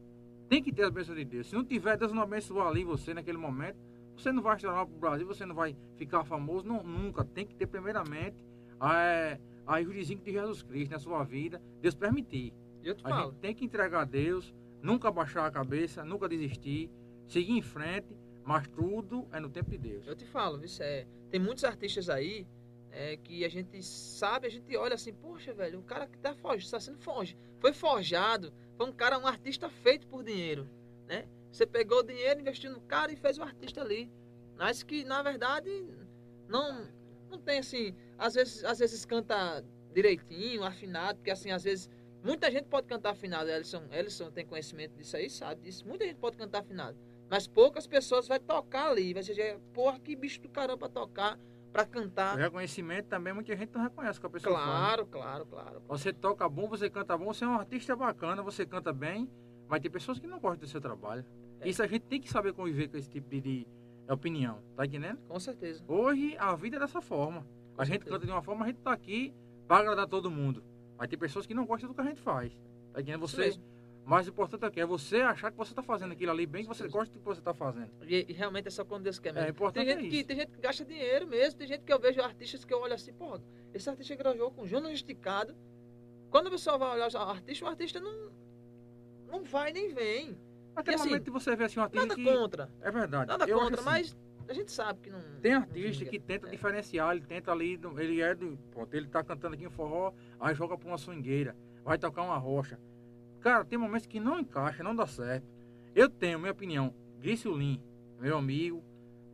Tem que ter as bênçãos de Deus. Se não tiver, Deus não abençoar ali você naquele momento, você não vai estourar para o Brasil, você não vai ficar famoso, não, nunca. Tem que ter primeiramente a, a jurisdição de Jesus Cristo na sua vida, Deus permitir. Eu te A falo, gente tem que entregar a Deus, nunca baixar a cabeça, nunca desistir, seguir em frente, mas tudo é no tempo de Deus. Eu te falo, viu, é, tem muitos artistas aí é, que a gente sabe, a gente olha assim, poxa, velho, o cara que tá, forjado, tá sendo forjado, foi forjado, foi um cara, um artista feito por dinheiro, né? Você pegou o dinheiro, investiu no cara e fez o artista ali. Mas que, na verdade, não, não tem assim, às vezes, às vezes canta direitinho, afinado, porque assim, às vezes, muita gente pode cantar afinado, Ellison, Ellison tem conhecimento disso aí, sabe disso, muita gente pode cantar afinado. Mas poucas pessoas vai tocar ali. Vai ser, porra, que bicho do caramba pra tocar, pra O cantar. reconhecimento também muita gente não reconhece que a pessoa faz. Claro, claro, claro. Você toca bom, você canta bom, você é um artista bacana, você canta bem, mas tem pessoas que não gostam do seu trabalho. É. Isso a gente tem que saber conviver com esse tipo de, opinião, tá entendendo? Com certeza. Hoje a vida é dessa forma. Com a gente certeza. canta de uma forma, a gente tá aqui para agradar todo mundo. Mas tem pessoas que não gostam do que a gente faz. Tá entendendo? Você. Mais importante é que é você achar que você tá fazendo aquilo ali bem, que você gosta do que você tá fazendo. E, e realmente é só quando Deus quer mesmo. É importante tem, gente é que, tem gente que gasta dinheiro mesmo. Tem gente que eu vejo artistas que eu olho assim, porra, esse artista gravou com Júnior Esticado. Quando a pessoa vai olhar o artista, o artista não, não vai nem vem. Tem E assim, momento que você vê assim um artista Nada que... contra. É verdade. Nada Eu contra, assim, mas a gente sabe que não. Tem não artista vinga. que tenta É. diferenciar, ele tenta ali, ele é do. Pronto, ele tá cantando aqui em forró, aí joga pra uma swingueira, vai tocar uma rocha. Cara, tem momentos que não encaixa, não dá certo. Eu tenho, minha opinião, Grisulin, meu amigo,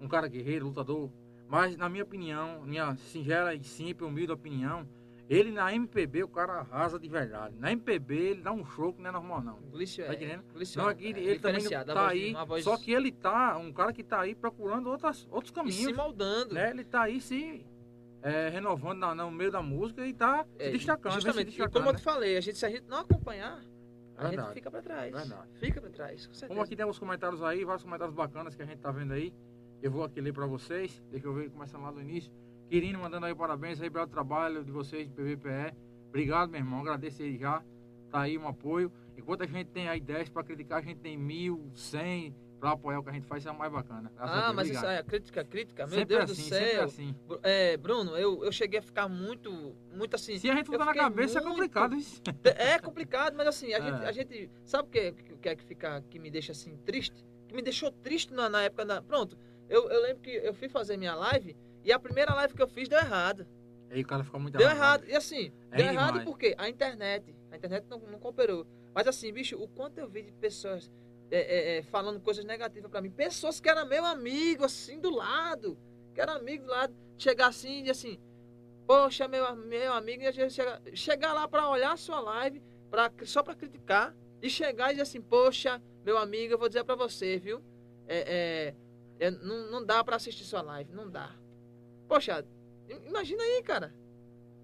um cara guerreiro, lutador, mas na minha opinião, minha singela e simples, humilde opinião, ele na MPB o cara arrasa de verdade. Na MPB ele dá um show que não é normal não. Glício Tá é, entendendo? Glício Não, é- aqui é ele também tá voz aí, voz só que ele tá, um cara que tá aí procurando outras, outros e caminhos se moldando. né? Ele tá aí se é, renovando na- no meio da música e tá É, se destacando. vem se Justamente. E destacando, como eu né? te falei, a gente, se a gente não acompanhar, a Verdade. gente fica pra trás. Verdade. Fica pra trás, com certeza. Como aqui tem alguns comentários aí, vários comentários bacanas que a gente tá vendo aí. Eu vou aqui ler pra vocês. Deixa eu ver, começando lá do início. Quirino mandando aí parabéns aí pelo trabalho de vocês de PVPE. Obrigado, meu irmão. Agradeço aí já. Tá aí um apoio. Enquanto a gente tem aí 10 para criticar, a gente tem mil, cem para apoiar o que a gente faz, isso é mais bacana. A Ah, Deus. mas isso Obrigado. é crítica, crítica. Meu sempre Deus assim, do céu. assim. É, Bruno, eu, eu cheguei a ficar muito, muito assim. Se a gente botar na cabeça, é muito- complicado isso. É complicado, mas assim, a, É. gente, a gente. Sabe o que, que é que fica, que me deixa assim triste? Que me deixou triste na, na época da. Pronto, eu, eu lembro que eu fui fazer minha live e a primeira live que eu fiz deu errado. Aí o cara ficou muito Deu arrasado. errado. E assim, É deu errado demais. porque a internet. A internet não, não cooperou. Mas assim, bicho, o quanto eu vi de pessoas é, é, é, falando coisas negativas pra mim. Pessoas que eram meu amigo, assim, do lado. Que eram amigo do lado. Chegar assim e assim. Poxa, meu, meu amigo, e a gente chega, chegar lá pra olhar a sua live, pra, só pra criticar. E chegar e dizer assim, poxa, meu amigo, eu vou dizer pra você, viu? É, é, é, não, não dá pra assistir sua live, não dá. Poxa, im- imagina aí, cara.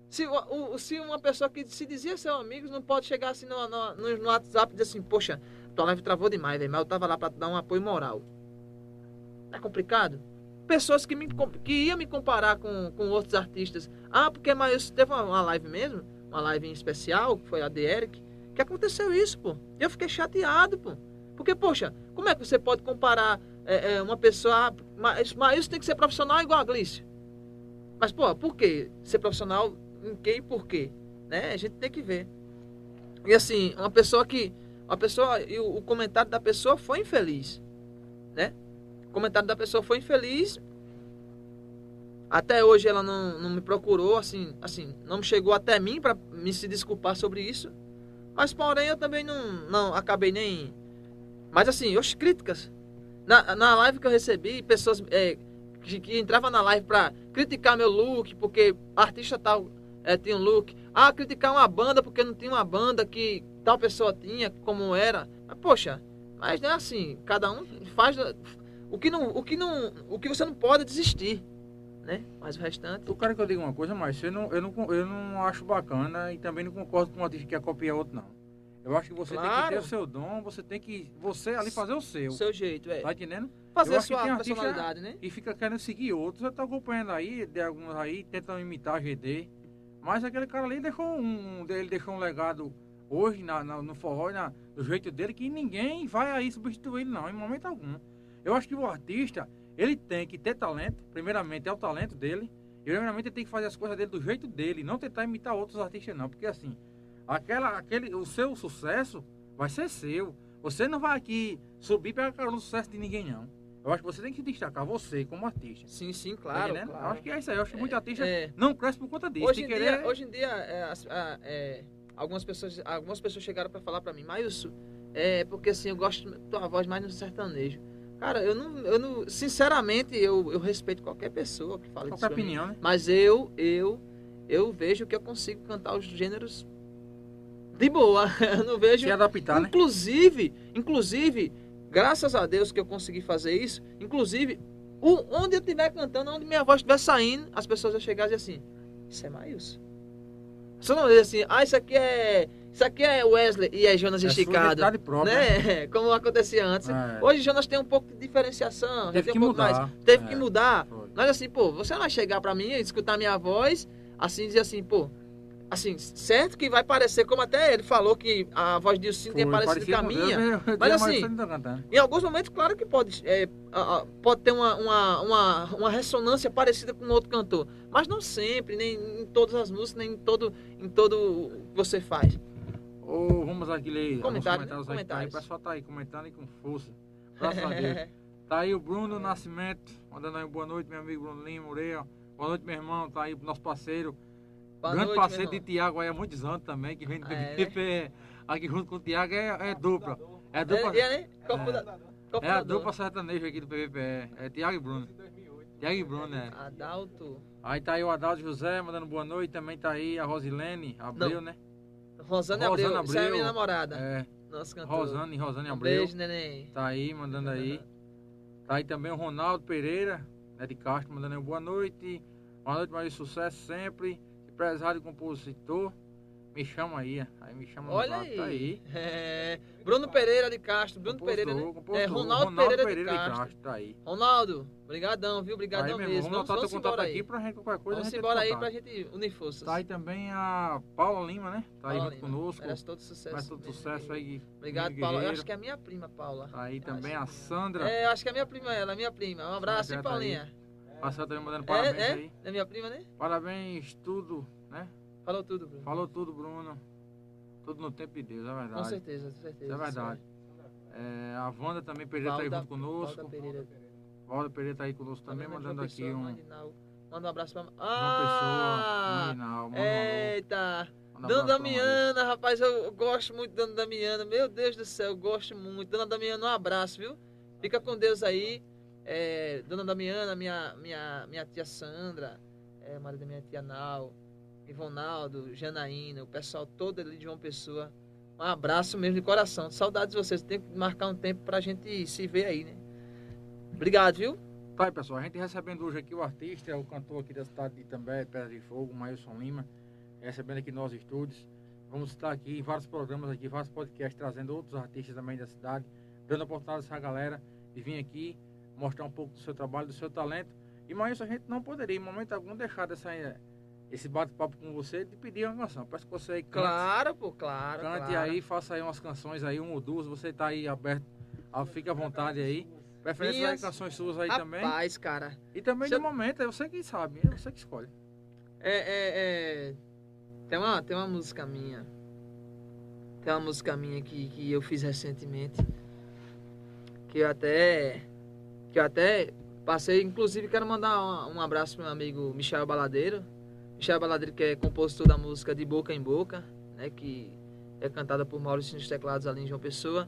Se, o- se uma pessoa que se dizia seu amigo não pode chegar assim no, no- no WhatsApp e dizer assim, poxa, tua live travou demais, velho, mas eu tava lá pra dar um apoio moral. É complicado? Pessoas que, me, que iam me comparar com, com outros artistas. Ah, porque mas teve uma, uma live mesmo, uma live em especial, que foi a de Eric, que aconteceu isso, pô. Eu fiquei chateado, pô. Porque, poxa, como é que você pode comparar é, é, uma pessoa. ah, Mas, mas isso tem que ser profissional igual a Glício. Mas, pô, por quê? Ser profissional em quem e por quê? Né? A gente tem que ver. E assim, uma pessoa que. Uma pessoa. E o, o comentário da pessoa foi infeliz. Né? O comentário da pessoa foi infeliz. Até hoje ela não, não me procurou, assim, assim, não chegou até mim para me se desculpar sobre isso. Mas porém eu também não, não acabei nem. Mas assim, as críticas. Na, na live que eu recebi, pessoas é, que, que entravam na live pra criticar meu look, porque artista tal é, tinha um look. Ah, criticar uma banda porque não tinha uma banda que tal pessoa tinha, como era. Mas, poxa, mas não é assim, cada um faz. O que, não, o, que não, o que você não pode é desistir. Né? Mas o restante. O cara que eu digo uma coisa, mas eu não, eu, não, eu não acho bacana e também não concordo com um artista que quer copiar outro, não. Eu acho que você tem que Claro. ter o seu dom, você tem que. Você ali fazer o seu. O seu jeito, é. Tá entendendo? Fazer eu a sua personalidade, né? E fica querendo seguir outros. Eu tô acompanhando aí, de alguns aí, tentando imitar a GD. Mas aquele cara ali deixou um. Ele deixou um legado hoje na, na- no forró, na, do jeito dele, que ninguém vai aí substituir ele, não, em momento algum. Eu acho que o artista, ele tem que ter talento, primeiramente é o talento dele, e primeiramente ele tem que fazer as coisas dele do jeito dele, não tentar imitar outros artistas, não, porque assim, aquela, aquele, o seu sucesso vai ser seu. Você não vai aqui subir para carona no sucesso de ninguém, não. Eu acho que você tem que se destacar, você, como artista. Sim, sim, Tá claro. entendendo? claro. Eu acho que é isso aí. Eu acho que muito artista É, não cresce por conta disso. hoje, em tem que dia, querer... hoje em dia, é, é, algumas, pessoas, algumas pessoas chegaram para falar para mim, Mailson, é porque assim, eu gosto da tua voz mais no sertanejo. Cara, eu não, eu não sinceramente, eu, eu respeito qualquer pessoa que fale Qualquer pra mim. opinião, né? Mas eu, eu, eu vejo que eu consigo cantar os gêneros de boa. Eu não vejo. Se adaptar, né? Inclusive, inclusive, graças a Deus que eu consegui fazer isso. Inclusive, onde eu estiver cantando, onde minha voz estiver saindo, as pessoas vão chegar e dizer assim: Isso é Maílson. Você não diz assim, ah, isso aqui é. Isso aqui é Wesley e é Jonas É esticado. própria. Né? Como acontecia antes. É. Hoje Jonas tem um pouco de diferenciação. já Teve tem que um pouco mudar. mais. Teve É. que mudar. Foi. Mas assim, pô, você não vai chegar pra mim, escutar minha voz, assim, dizer assim, pô, assim, certo que vai parecer, como até ele falou que a voz de Ilcino tem parecido com a minha. Deus, eu- eu Mas tinha assim, tá. Em alguns momentos, claro que pode, é, pode ter uma, uma, uma, uma ressonância parecida com outro cantor. Mas não sempre, nem em todas as músicas, nem em todo, em todo que você faz. Ô, vamos aqui ler Comentário, né? comentários aí. Tá aí. Comentários. O pessoal tá aí comentando e com força. Graças a Deus. Tá aí o Bruno Nascimento, mandando aí boa noite, meu amigo Bruno Lima, Ureia. Boa noite, meu irmão. Tá aí o nosso parceiro. Boa grande noite, parceiro de. Tiago aí há muitos anos também, que vem do Ah, é, BBP. Aqui junto com o Tiago é, é dupla. É dupla. É, é, né? É. É a dupla sertaneja aqui do PVP. É Tiago e Bruno. Tiago e Bruno, né? Adalto. Aí tá aí o Adalto José mandando boa noite. Também tá aí a Rosilene Abreu, né? Rosane Rosana Abreu. Isso é Abreu. minha namorada. É, Nossa cantora. Rosane, Rosane Um Abreu. beijo, neném. Tá aí, mandando aí. Tá aí também o Ronaldo Pereira, né, de Castro, mandando aí boa noite. Boa noite, mais sucesso sempre. Empresário e compositor. Me chama aí. Aí me chama Olha no aí. Tá aí. É, Bruno Pereira de Castro. Bruno Pereira, né? Compostor, É, compostor. Ronaldo, Pereira, de Castro. Tá aí. Ronaldo, brigadão, viu? Tá aí, Brigadão meu irmão. mesmo. Vamos Vamos, embora aqui aí. pra gente, qualquer coisa. Vamos embora aí pra gente unir forças. Tá aí também a Paula Lima, né? Tá aí Paula junto Lima. conosco. Merece todo sucesso. Faz todo mesmo. sucesso aí. Obrigado, Paula. Eu acho que é a minha prima, Paula. Tá aí também acho a Sandra. É, eu acho que é a minha prima ela, a minha prima. Um abraço, hein, tá aí. Sandra também mandando parabéns é, aí. é? É minha prima, né? Parabéns, tudo, né? Falou tudo, Bruno. Falou tudo, Bruno. Tudo no tempo de Deus, é verdade. Com certeza, com certeza. Isso é verdade. É, a Wanda também Pereira tá aí Valda- junto conosco. Valda Pereira. Valda Pereira tá aí conosco também, Também mandando aqui Pessoa, um. Marginal. Manda um abraço pra. Ah! Pessoa, Marginal, manda Eita! um Dona Damiana, rapaz, eu eu gosto muito da Dona Damiana. Meu Deus do céu, eu gosto muito. Dona Damiana, um abraço, viu? Fica com Deus aí. É, Dona Damiana, minha, minha, minha tia Sandra, é, marido da minha tia Nau, Ivonaldo, Janaína, o pessoal todo ali de João Pessoa. Um abraço mesmo de coração. Saudades de vocês. Tem que marcar um tempo pra gente se ver aí, né? Obrigado, viu? Tá aí, pessoal. A gente recebendo hoje aqui o artista, o cantor aqui da cidade de Itambé, Pedra de Fogo, Mailson Lima, recebendo aqui nos estúdios. Vamos estar aqui em vários programas aqui, vários podcasts, trazendo outros artistas também da cidade, dando a oportunidade a essa galera de vir aqui mostrar um pouco do seu trabalho, do seu talento. E Mailson, a gente não poderia, em momento algum, deixar dessa, esse bate-papo com você de pedir uma canção. Peço que você cante, Claro, pô, claro. cante claro. aí, faça aí umas canções aí, um ou duas. Você tá aí aberto, ah, fica à vontade aí. Preferência aí, Minhas- canções suas aí também. Rapaz, cara. E também eu- momento, é você que sabe, é você que escolhe. É, é, é... Tem, uma, tem uma música minha. Tem uma música minha que, que eu fiz recentemente. Que eu até. Que eu até passei. Inclusive, quero mandar um, abraço pro meu amigo Michel Baladeiro. Michel Baladeiro, que é compositor da música De Boca em Boca, né? Que é cantada por Maurício nos teclados ali em João Pessoa.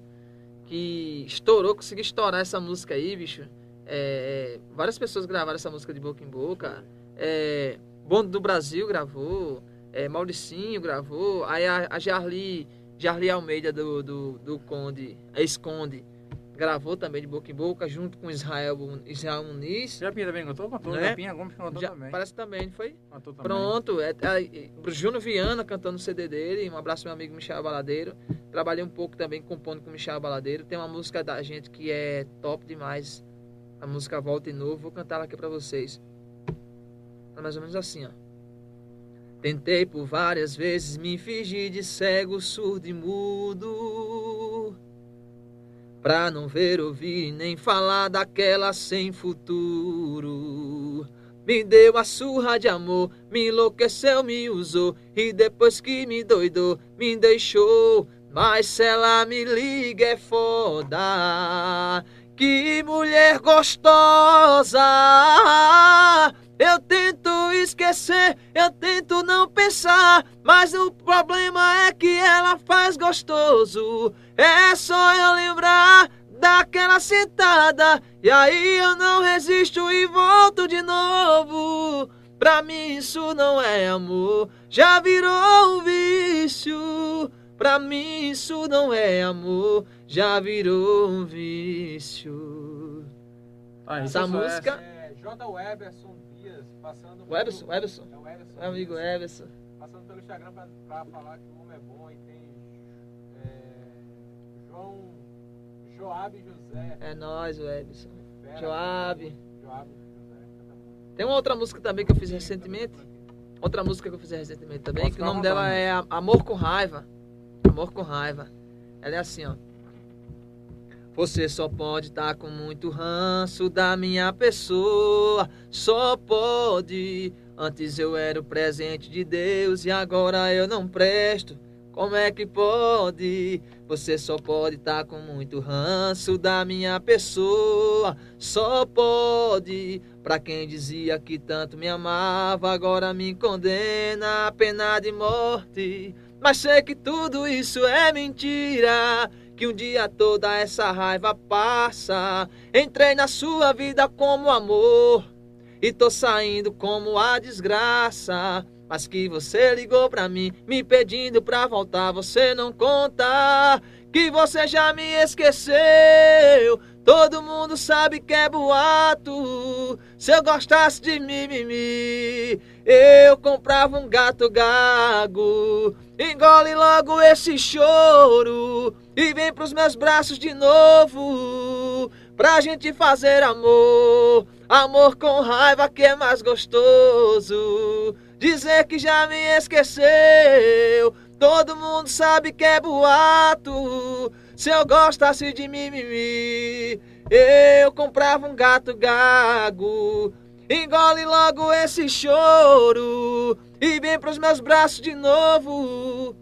Que estourou, conseguiu estourar essa música aí, bicho. É, várias pessoas gravaram essa música de boca em boca. É, Bonde do Brasil gravou, é, Mauricinho gravou, aí a, a Jarli, Jarli Almeida do, do, do Conde, ex-Conde, gravou também de boca em boca, junto com Israel, Israel Muniz. Japinha também cantou? Cantou. Né? Japinha Gomes cantou Já- também. parece também, não foi? Cantou também. Pronto, é, é, o Júnior Viana cantando o CD dele, um abraço meu amigo Michel Baladeiro. Trabalhei um pouco também compondo com o Michel Baladeiro. Tem uma música da gente que é top demais. A música Volta de Novo, vou cantar ela aqui pra vocês. É mais ou menos assim, ó. Tentei por várias vezes me fingir de cego, surdo e mudo. Pra não ver, ouvir nem falar daquela sem futuro. Me deu a surra de amor, me enlouqueceu, me usou. E depois que me doidou, me deixou. Mas se ela me liga é foda. Que mulher gostosa! Eu tento esquecer, eu tento não pensar, mas o problema é que ela faz gostoso. É só eu lembrar daquela sentada, e aí eu não resisto e volto de novo. Pra mim isso não é amor, já virou um vício. Pra mim isso não é amor, já virou um vício. Tá aí, Essa sucesso. música- É, J. Weberson Dias, passando O Everson, o Everson, É o Everson. meu amigo Dias, Everson. Passando pelo Instagram pra, pra falar que o homem é bom e tem é, João Joab José. É Everson. Vera, Joab. Joab José. Tem uma outra música também que eu fiz recentemente. Outra música que eu fiz recentemente também, Pode que o nome dela é Amor com Raiva. Amor com Raiva. Ela é assim, ó. Você só pode estar com muito ranço da minha pessoa. Só pode. Antes eu era o presente de Deus e agora eu não presto. Como é que pode? Você só pode estar com muito ranço da minha pessoa. Só pode. Pra quem dizia que tanto me amava, agora me condena a pena de morte. Mas sei que tudo isso é mentira. Que um dia toda essa raiva passa. Entrei na sua vida como amor. E tô saindo como a desgraça. Mas que você ligou pra mim, me pedindo pra voltar, você não conta. Que você já me esqueceu. Todo mundo sabe que é boato. Se eu gostasse de mimimi, Eu comprava um gato gago, engole logo esse choro e vem pros meus braços de novo pra gente fazer amor. Amor com raiva que é mais gostoso. Dizer que já me esqueceu. Todo mundo sabe que é boato. Se eu gostasse de mimimi, eu comprava um gato gago. Engole logo esse choro e vem pros meus braços de novo.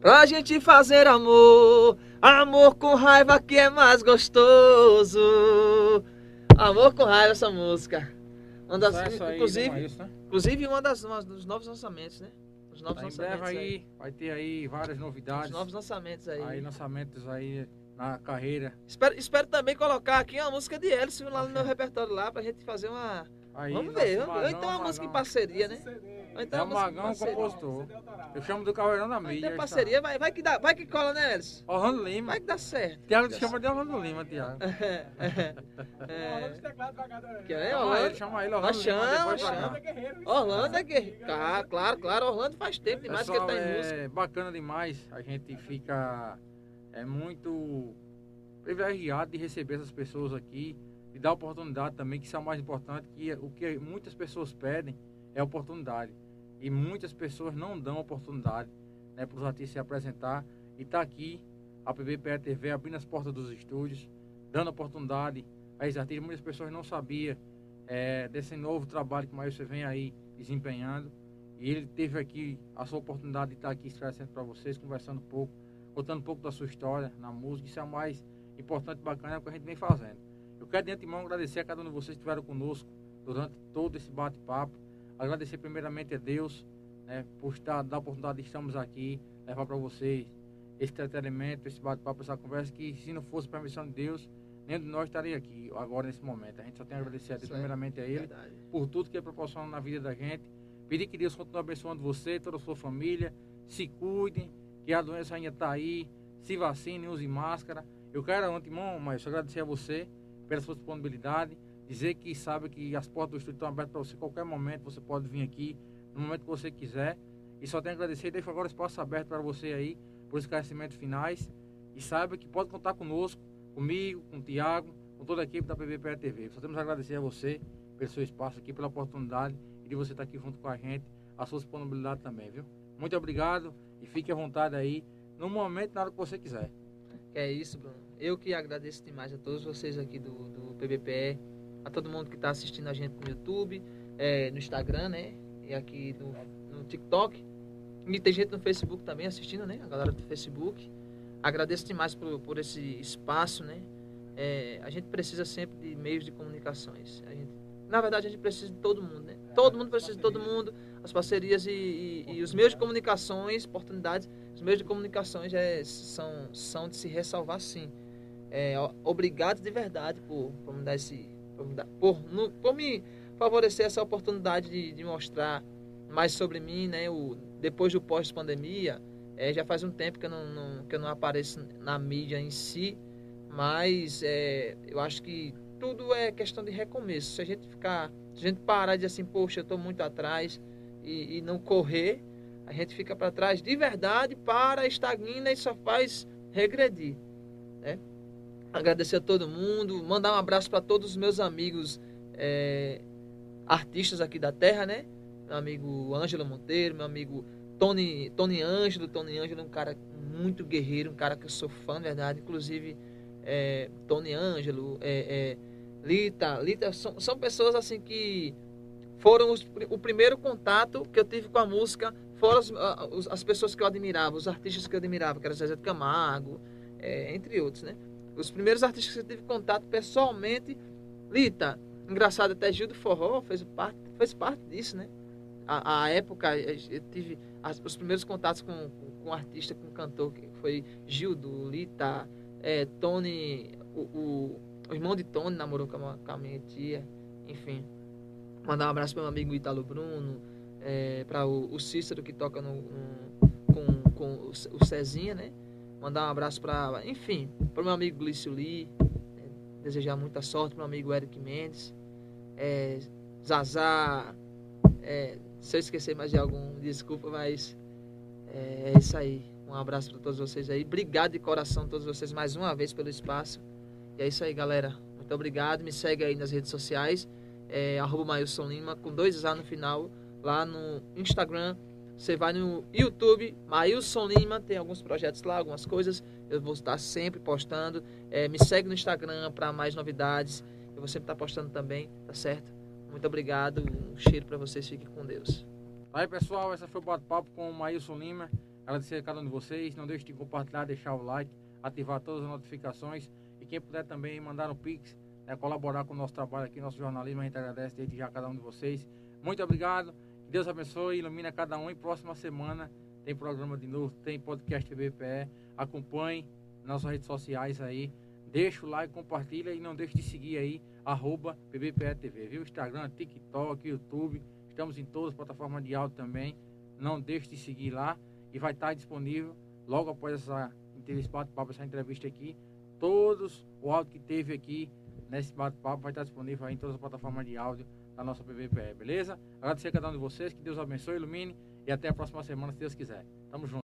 Pra gente fazer amor, amor com raiva que é mais gostoso. Amor com raiva essa música. Uma das, aí, inclusive, né, Maílson, né? inclusive uma das uma dos novos lançamentos, né? Os novos Tá, lançamentos aí. aí, vai ter aí várias Os novidades. novos lançamentos aí. Aí lançamentos aí na carreira. Espero, espero também colocar aqui uma música de Elcio lá no meu repertório lá pra gente fazer uma. Aí, Vamos ver. Ou então uma música em parceria, né? Ou então É uma o música em Magão parceria. compositor. Eu chamo do Caldeirão da Mídia. tem parceria, vai, vai, que dá, vai que cola, né, Elcio? Orlando Lima. Vai que dá certo. Tiago te chama de Orlando Lima, Tiago. É, é, que é, Chama ele, Orlando, chama ele, Orlando Nós Lima, chama, depois pra chama. cá. Orlando é que. Claro, claro, claro. Orlando faz tempo demais que ele tá em música. é bacana demais. A gente fica é muito privilegiado de receber essas pessoas aqui e dar oportunidade também, que isso é o mais importante, que o que muitas pessoas pedem é oportunidade. E muitas pessoas não dão oportunidade né, para os artistas se apresentar. E está aqui a PBPE TV abrindo as portas dos estúdios, dando oportunidade a esses artistas. Muitas pessoas não sabiam é, desse novo trabalho que o Maílson vem aí desempenhando. E ele teve aqui a sua oportunidade de estar aqui esclarecendo para vocês, conversando um pouco, contando um pouco da sua história na música. Isso é o mais importante e bacana é o que a gente vem fazendo. Eu quero de antemão agradecer a cada um de vocês que estiveram conosco durante todo esse bate-papo. Agradecer primeiramente a Deus né, por estar, dar a oportunidade de estarmos aqui, levar para vocês esse entretenimento, esse bate-papo, essa conversa, que se não fosse permissão de Deus, nem de nós estaria aqui agora nesse momento. A gente só tem a agradecer a Deus primeiramente a Ele Verdade. por tudo que ele proporciona na vida da gente. Pedir que Deus continue abençoando você, toda a sua família. Se cuidem, que a doença ainda está aí. Se vacinem, use máscara. Eu quero, antemão, mas agradecer a você pela sua disponibilidade. Dizer que sabe que as portas do estúdio estão abertas para você a qualquer momento. Você pode vir aqui no momento que você quiser. E só tenho a agradecer deixo agora o espaço aberto para você aí, por esclarecimentos finais. E saiba que pode contar conosco, comigo, com o Tiago, com toda a equipe da PBPE TV. Só temos a agradecer a você pelo seu espaço aqui, pela oportunidade e de você estar aqui junto com a gente, a sua disponibilidade também, viu? Muito obrigado e fique à vontade aí, no momento, na hora que você quiser. É isso, Bruno. Eu que agradeço demais a todos vocês aqui do, do PBPE, a todo mundo que está assistindo a gente no YouTube, é, no Instagram, né? E aqui no, no TikTok. E tem gente no Facebook também assistindo, né? A galera do Facebook. Agradeço demais por, por esse espaço, né? É, a gente precisa sempre de meios de comunicações. A gente, na verdade, a gente precisa de todo mundo, né? Todo mundo precisa de todo mundo. As parcerias e, e- e os meios de comunicações, oportunidades, os meios de comunicações é, são, são de se ressalvar, sim. É, obrigado de verdade por, por me dar esse. Por por, no- por me favorecer essa oportunidade de, de mostrar mais sobre mim, né? O, depois do pós-pandemia, é, já faz um tempo que eu não, não- que eu não apareço na mídia em si, mas é, eu acho que tudo é questão de recomeço. Se a gente ficar, se a gente parar e dizer assim, poxa, eu estou muito atrás e, e não correr, a gente fica para trás de verdade, para, estagna e só faz regredir. Né? Agradecer a todo mundo, mandar um abraço para todos os meus amigos é, artistas aqui da terra, né? Meu amigo Ângelo Monteiro, meu amigo Tony, Tony Ângelo. Tony Ângelo é um cara muito guerreiro, um cara que eu sou fã, de verdade. Inclusive, é, Tony Ângelo, é, é, Lita. Lita são, são pessoas assim que foram os- o primeiro contato que eu tive com a música, foram as, as pessoas que eu admirava, os artistas que eu admirava, que era Zezé de Camargo, é, entre outros, né? Os primeiros artistas que eu tive contato pessoalmente, Lita, engraçado, até Gil do Forró fez parte, fez parte disso, né? A, a época, eu tive as- os primeiros contatos com, com, com artista, com cantor, que foi Gildo, Lita, é, Tony, o, o, o irmão de Tony namorou com a, com a minha tia, enfim. Mandar um abraço para meu amigo Italo Bruno, é, para o, o Cícero que toca no, no- com, com o, o Cezinha, né? Mandar um abraço para, enfim, para meu amigo Glício Lee, é, desejar muita sorte para meu amigo Eric Mendes, é, Zazá, é, Se eu esquecer mais de algum, desculpa, mas é isso aí. Um abraço para todos vocês aí. Obrigado de coração a todos vocês mais uma vez pelo espaço. E é isso aí, galera. Muito obrigado. Me segue aí nas redes sociais. É, arroba Lima, com dois A no final. Lá no Instagram. Você vai no YouTube, Mailson Lima, tem alguns projetos lá, algumas coisas. Eu vou estar sempre postando. É, me segue no Instagram para mais novidades. Eu vou sempre estar postando também, tá certo? Muito obrigado. Um cheiro para vocês. Fiquem com Deus. Aí, pessoal, essa foi o bate-papo com o Maílson Lima. Agradecer a cada um de vocês. Não deixe de compartilhar, deixar o like, ativar todas as notificações. E quem puder também mandar um pix, né, colaborar com o nosso trabalho aqui, nosso jornalismo, a gente agradece desde já a cada um de vocês. Muito obrigado. Deus abençoe e ilumine a cada um. E próxima semana tem programa de novo, tem podcast BPE. Acompanhe nas redes sociais aí. Deixa o like, compartilha e não deixe de seguir aí, arroba TV, viu? Instagram, TikTok, YouTube. Estamos em todas as plataformas de áudio também. Não deixe de seguir lá e vai estar disponível logo após essa esse bate-papo, essa entrevista aqui. Todos o áudio que teve aqui nesse bate-papo vai estar disponível em todas as plataformas de áudio da nossa PVPE, beleza? Agradecer a cada um de vocês, que Deus abençoe, ilumine e até a próxima semana, se Deus quiser. Tamo junto.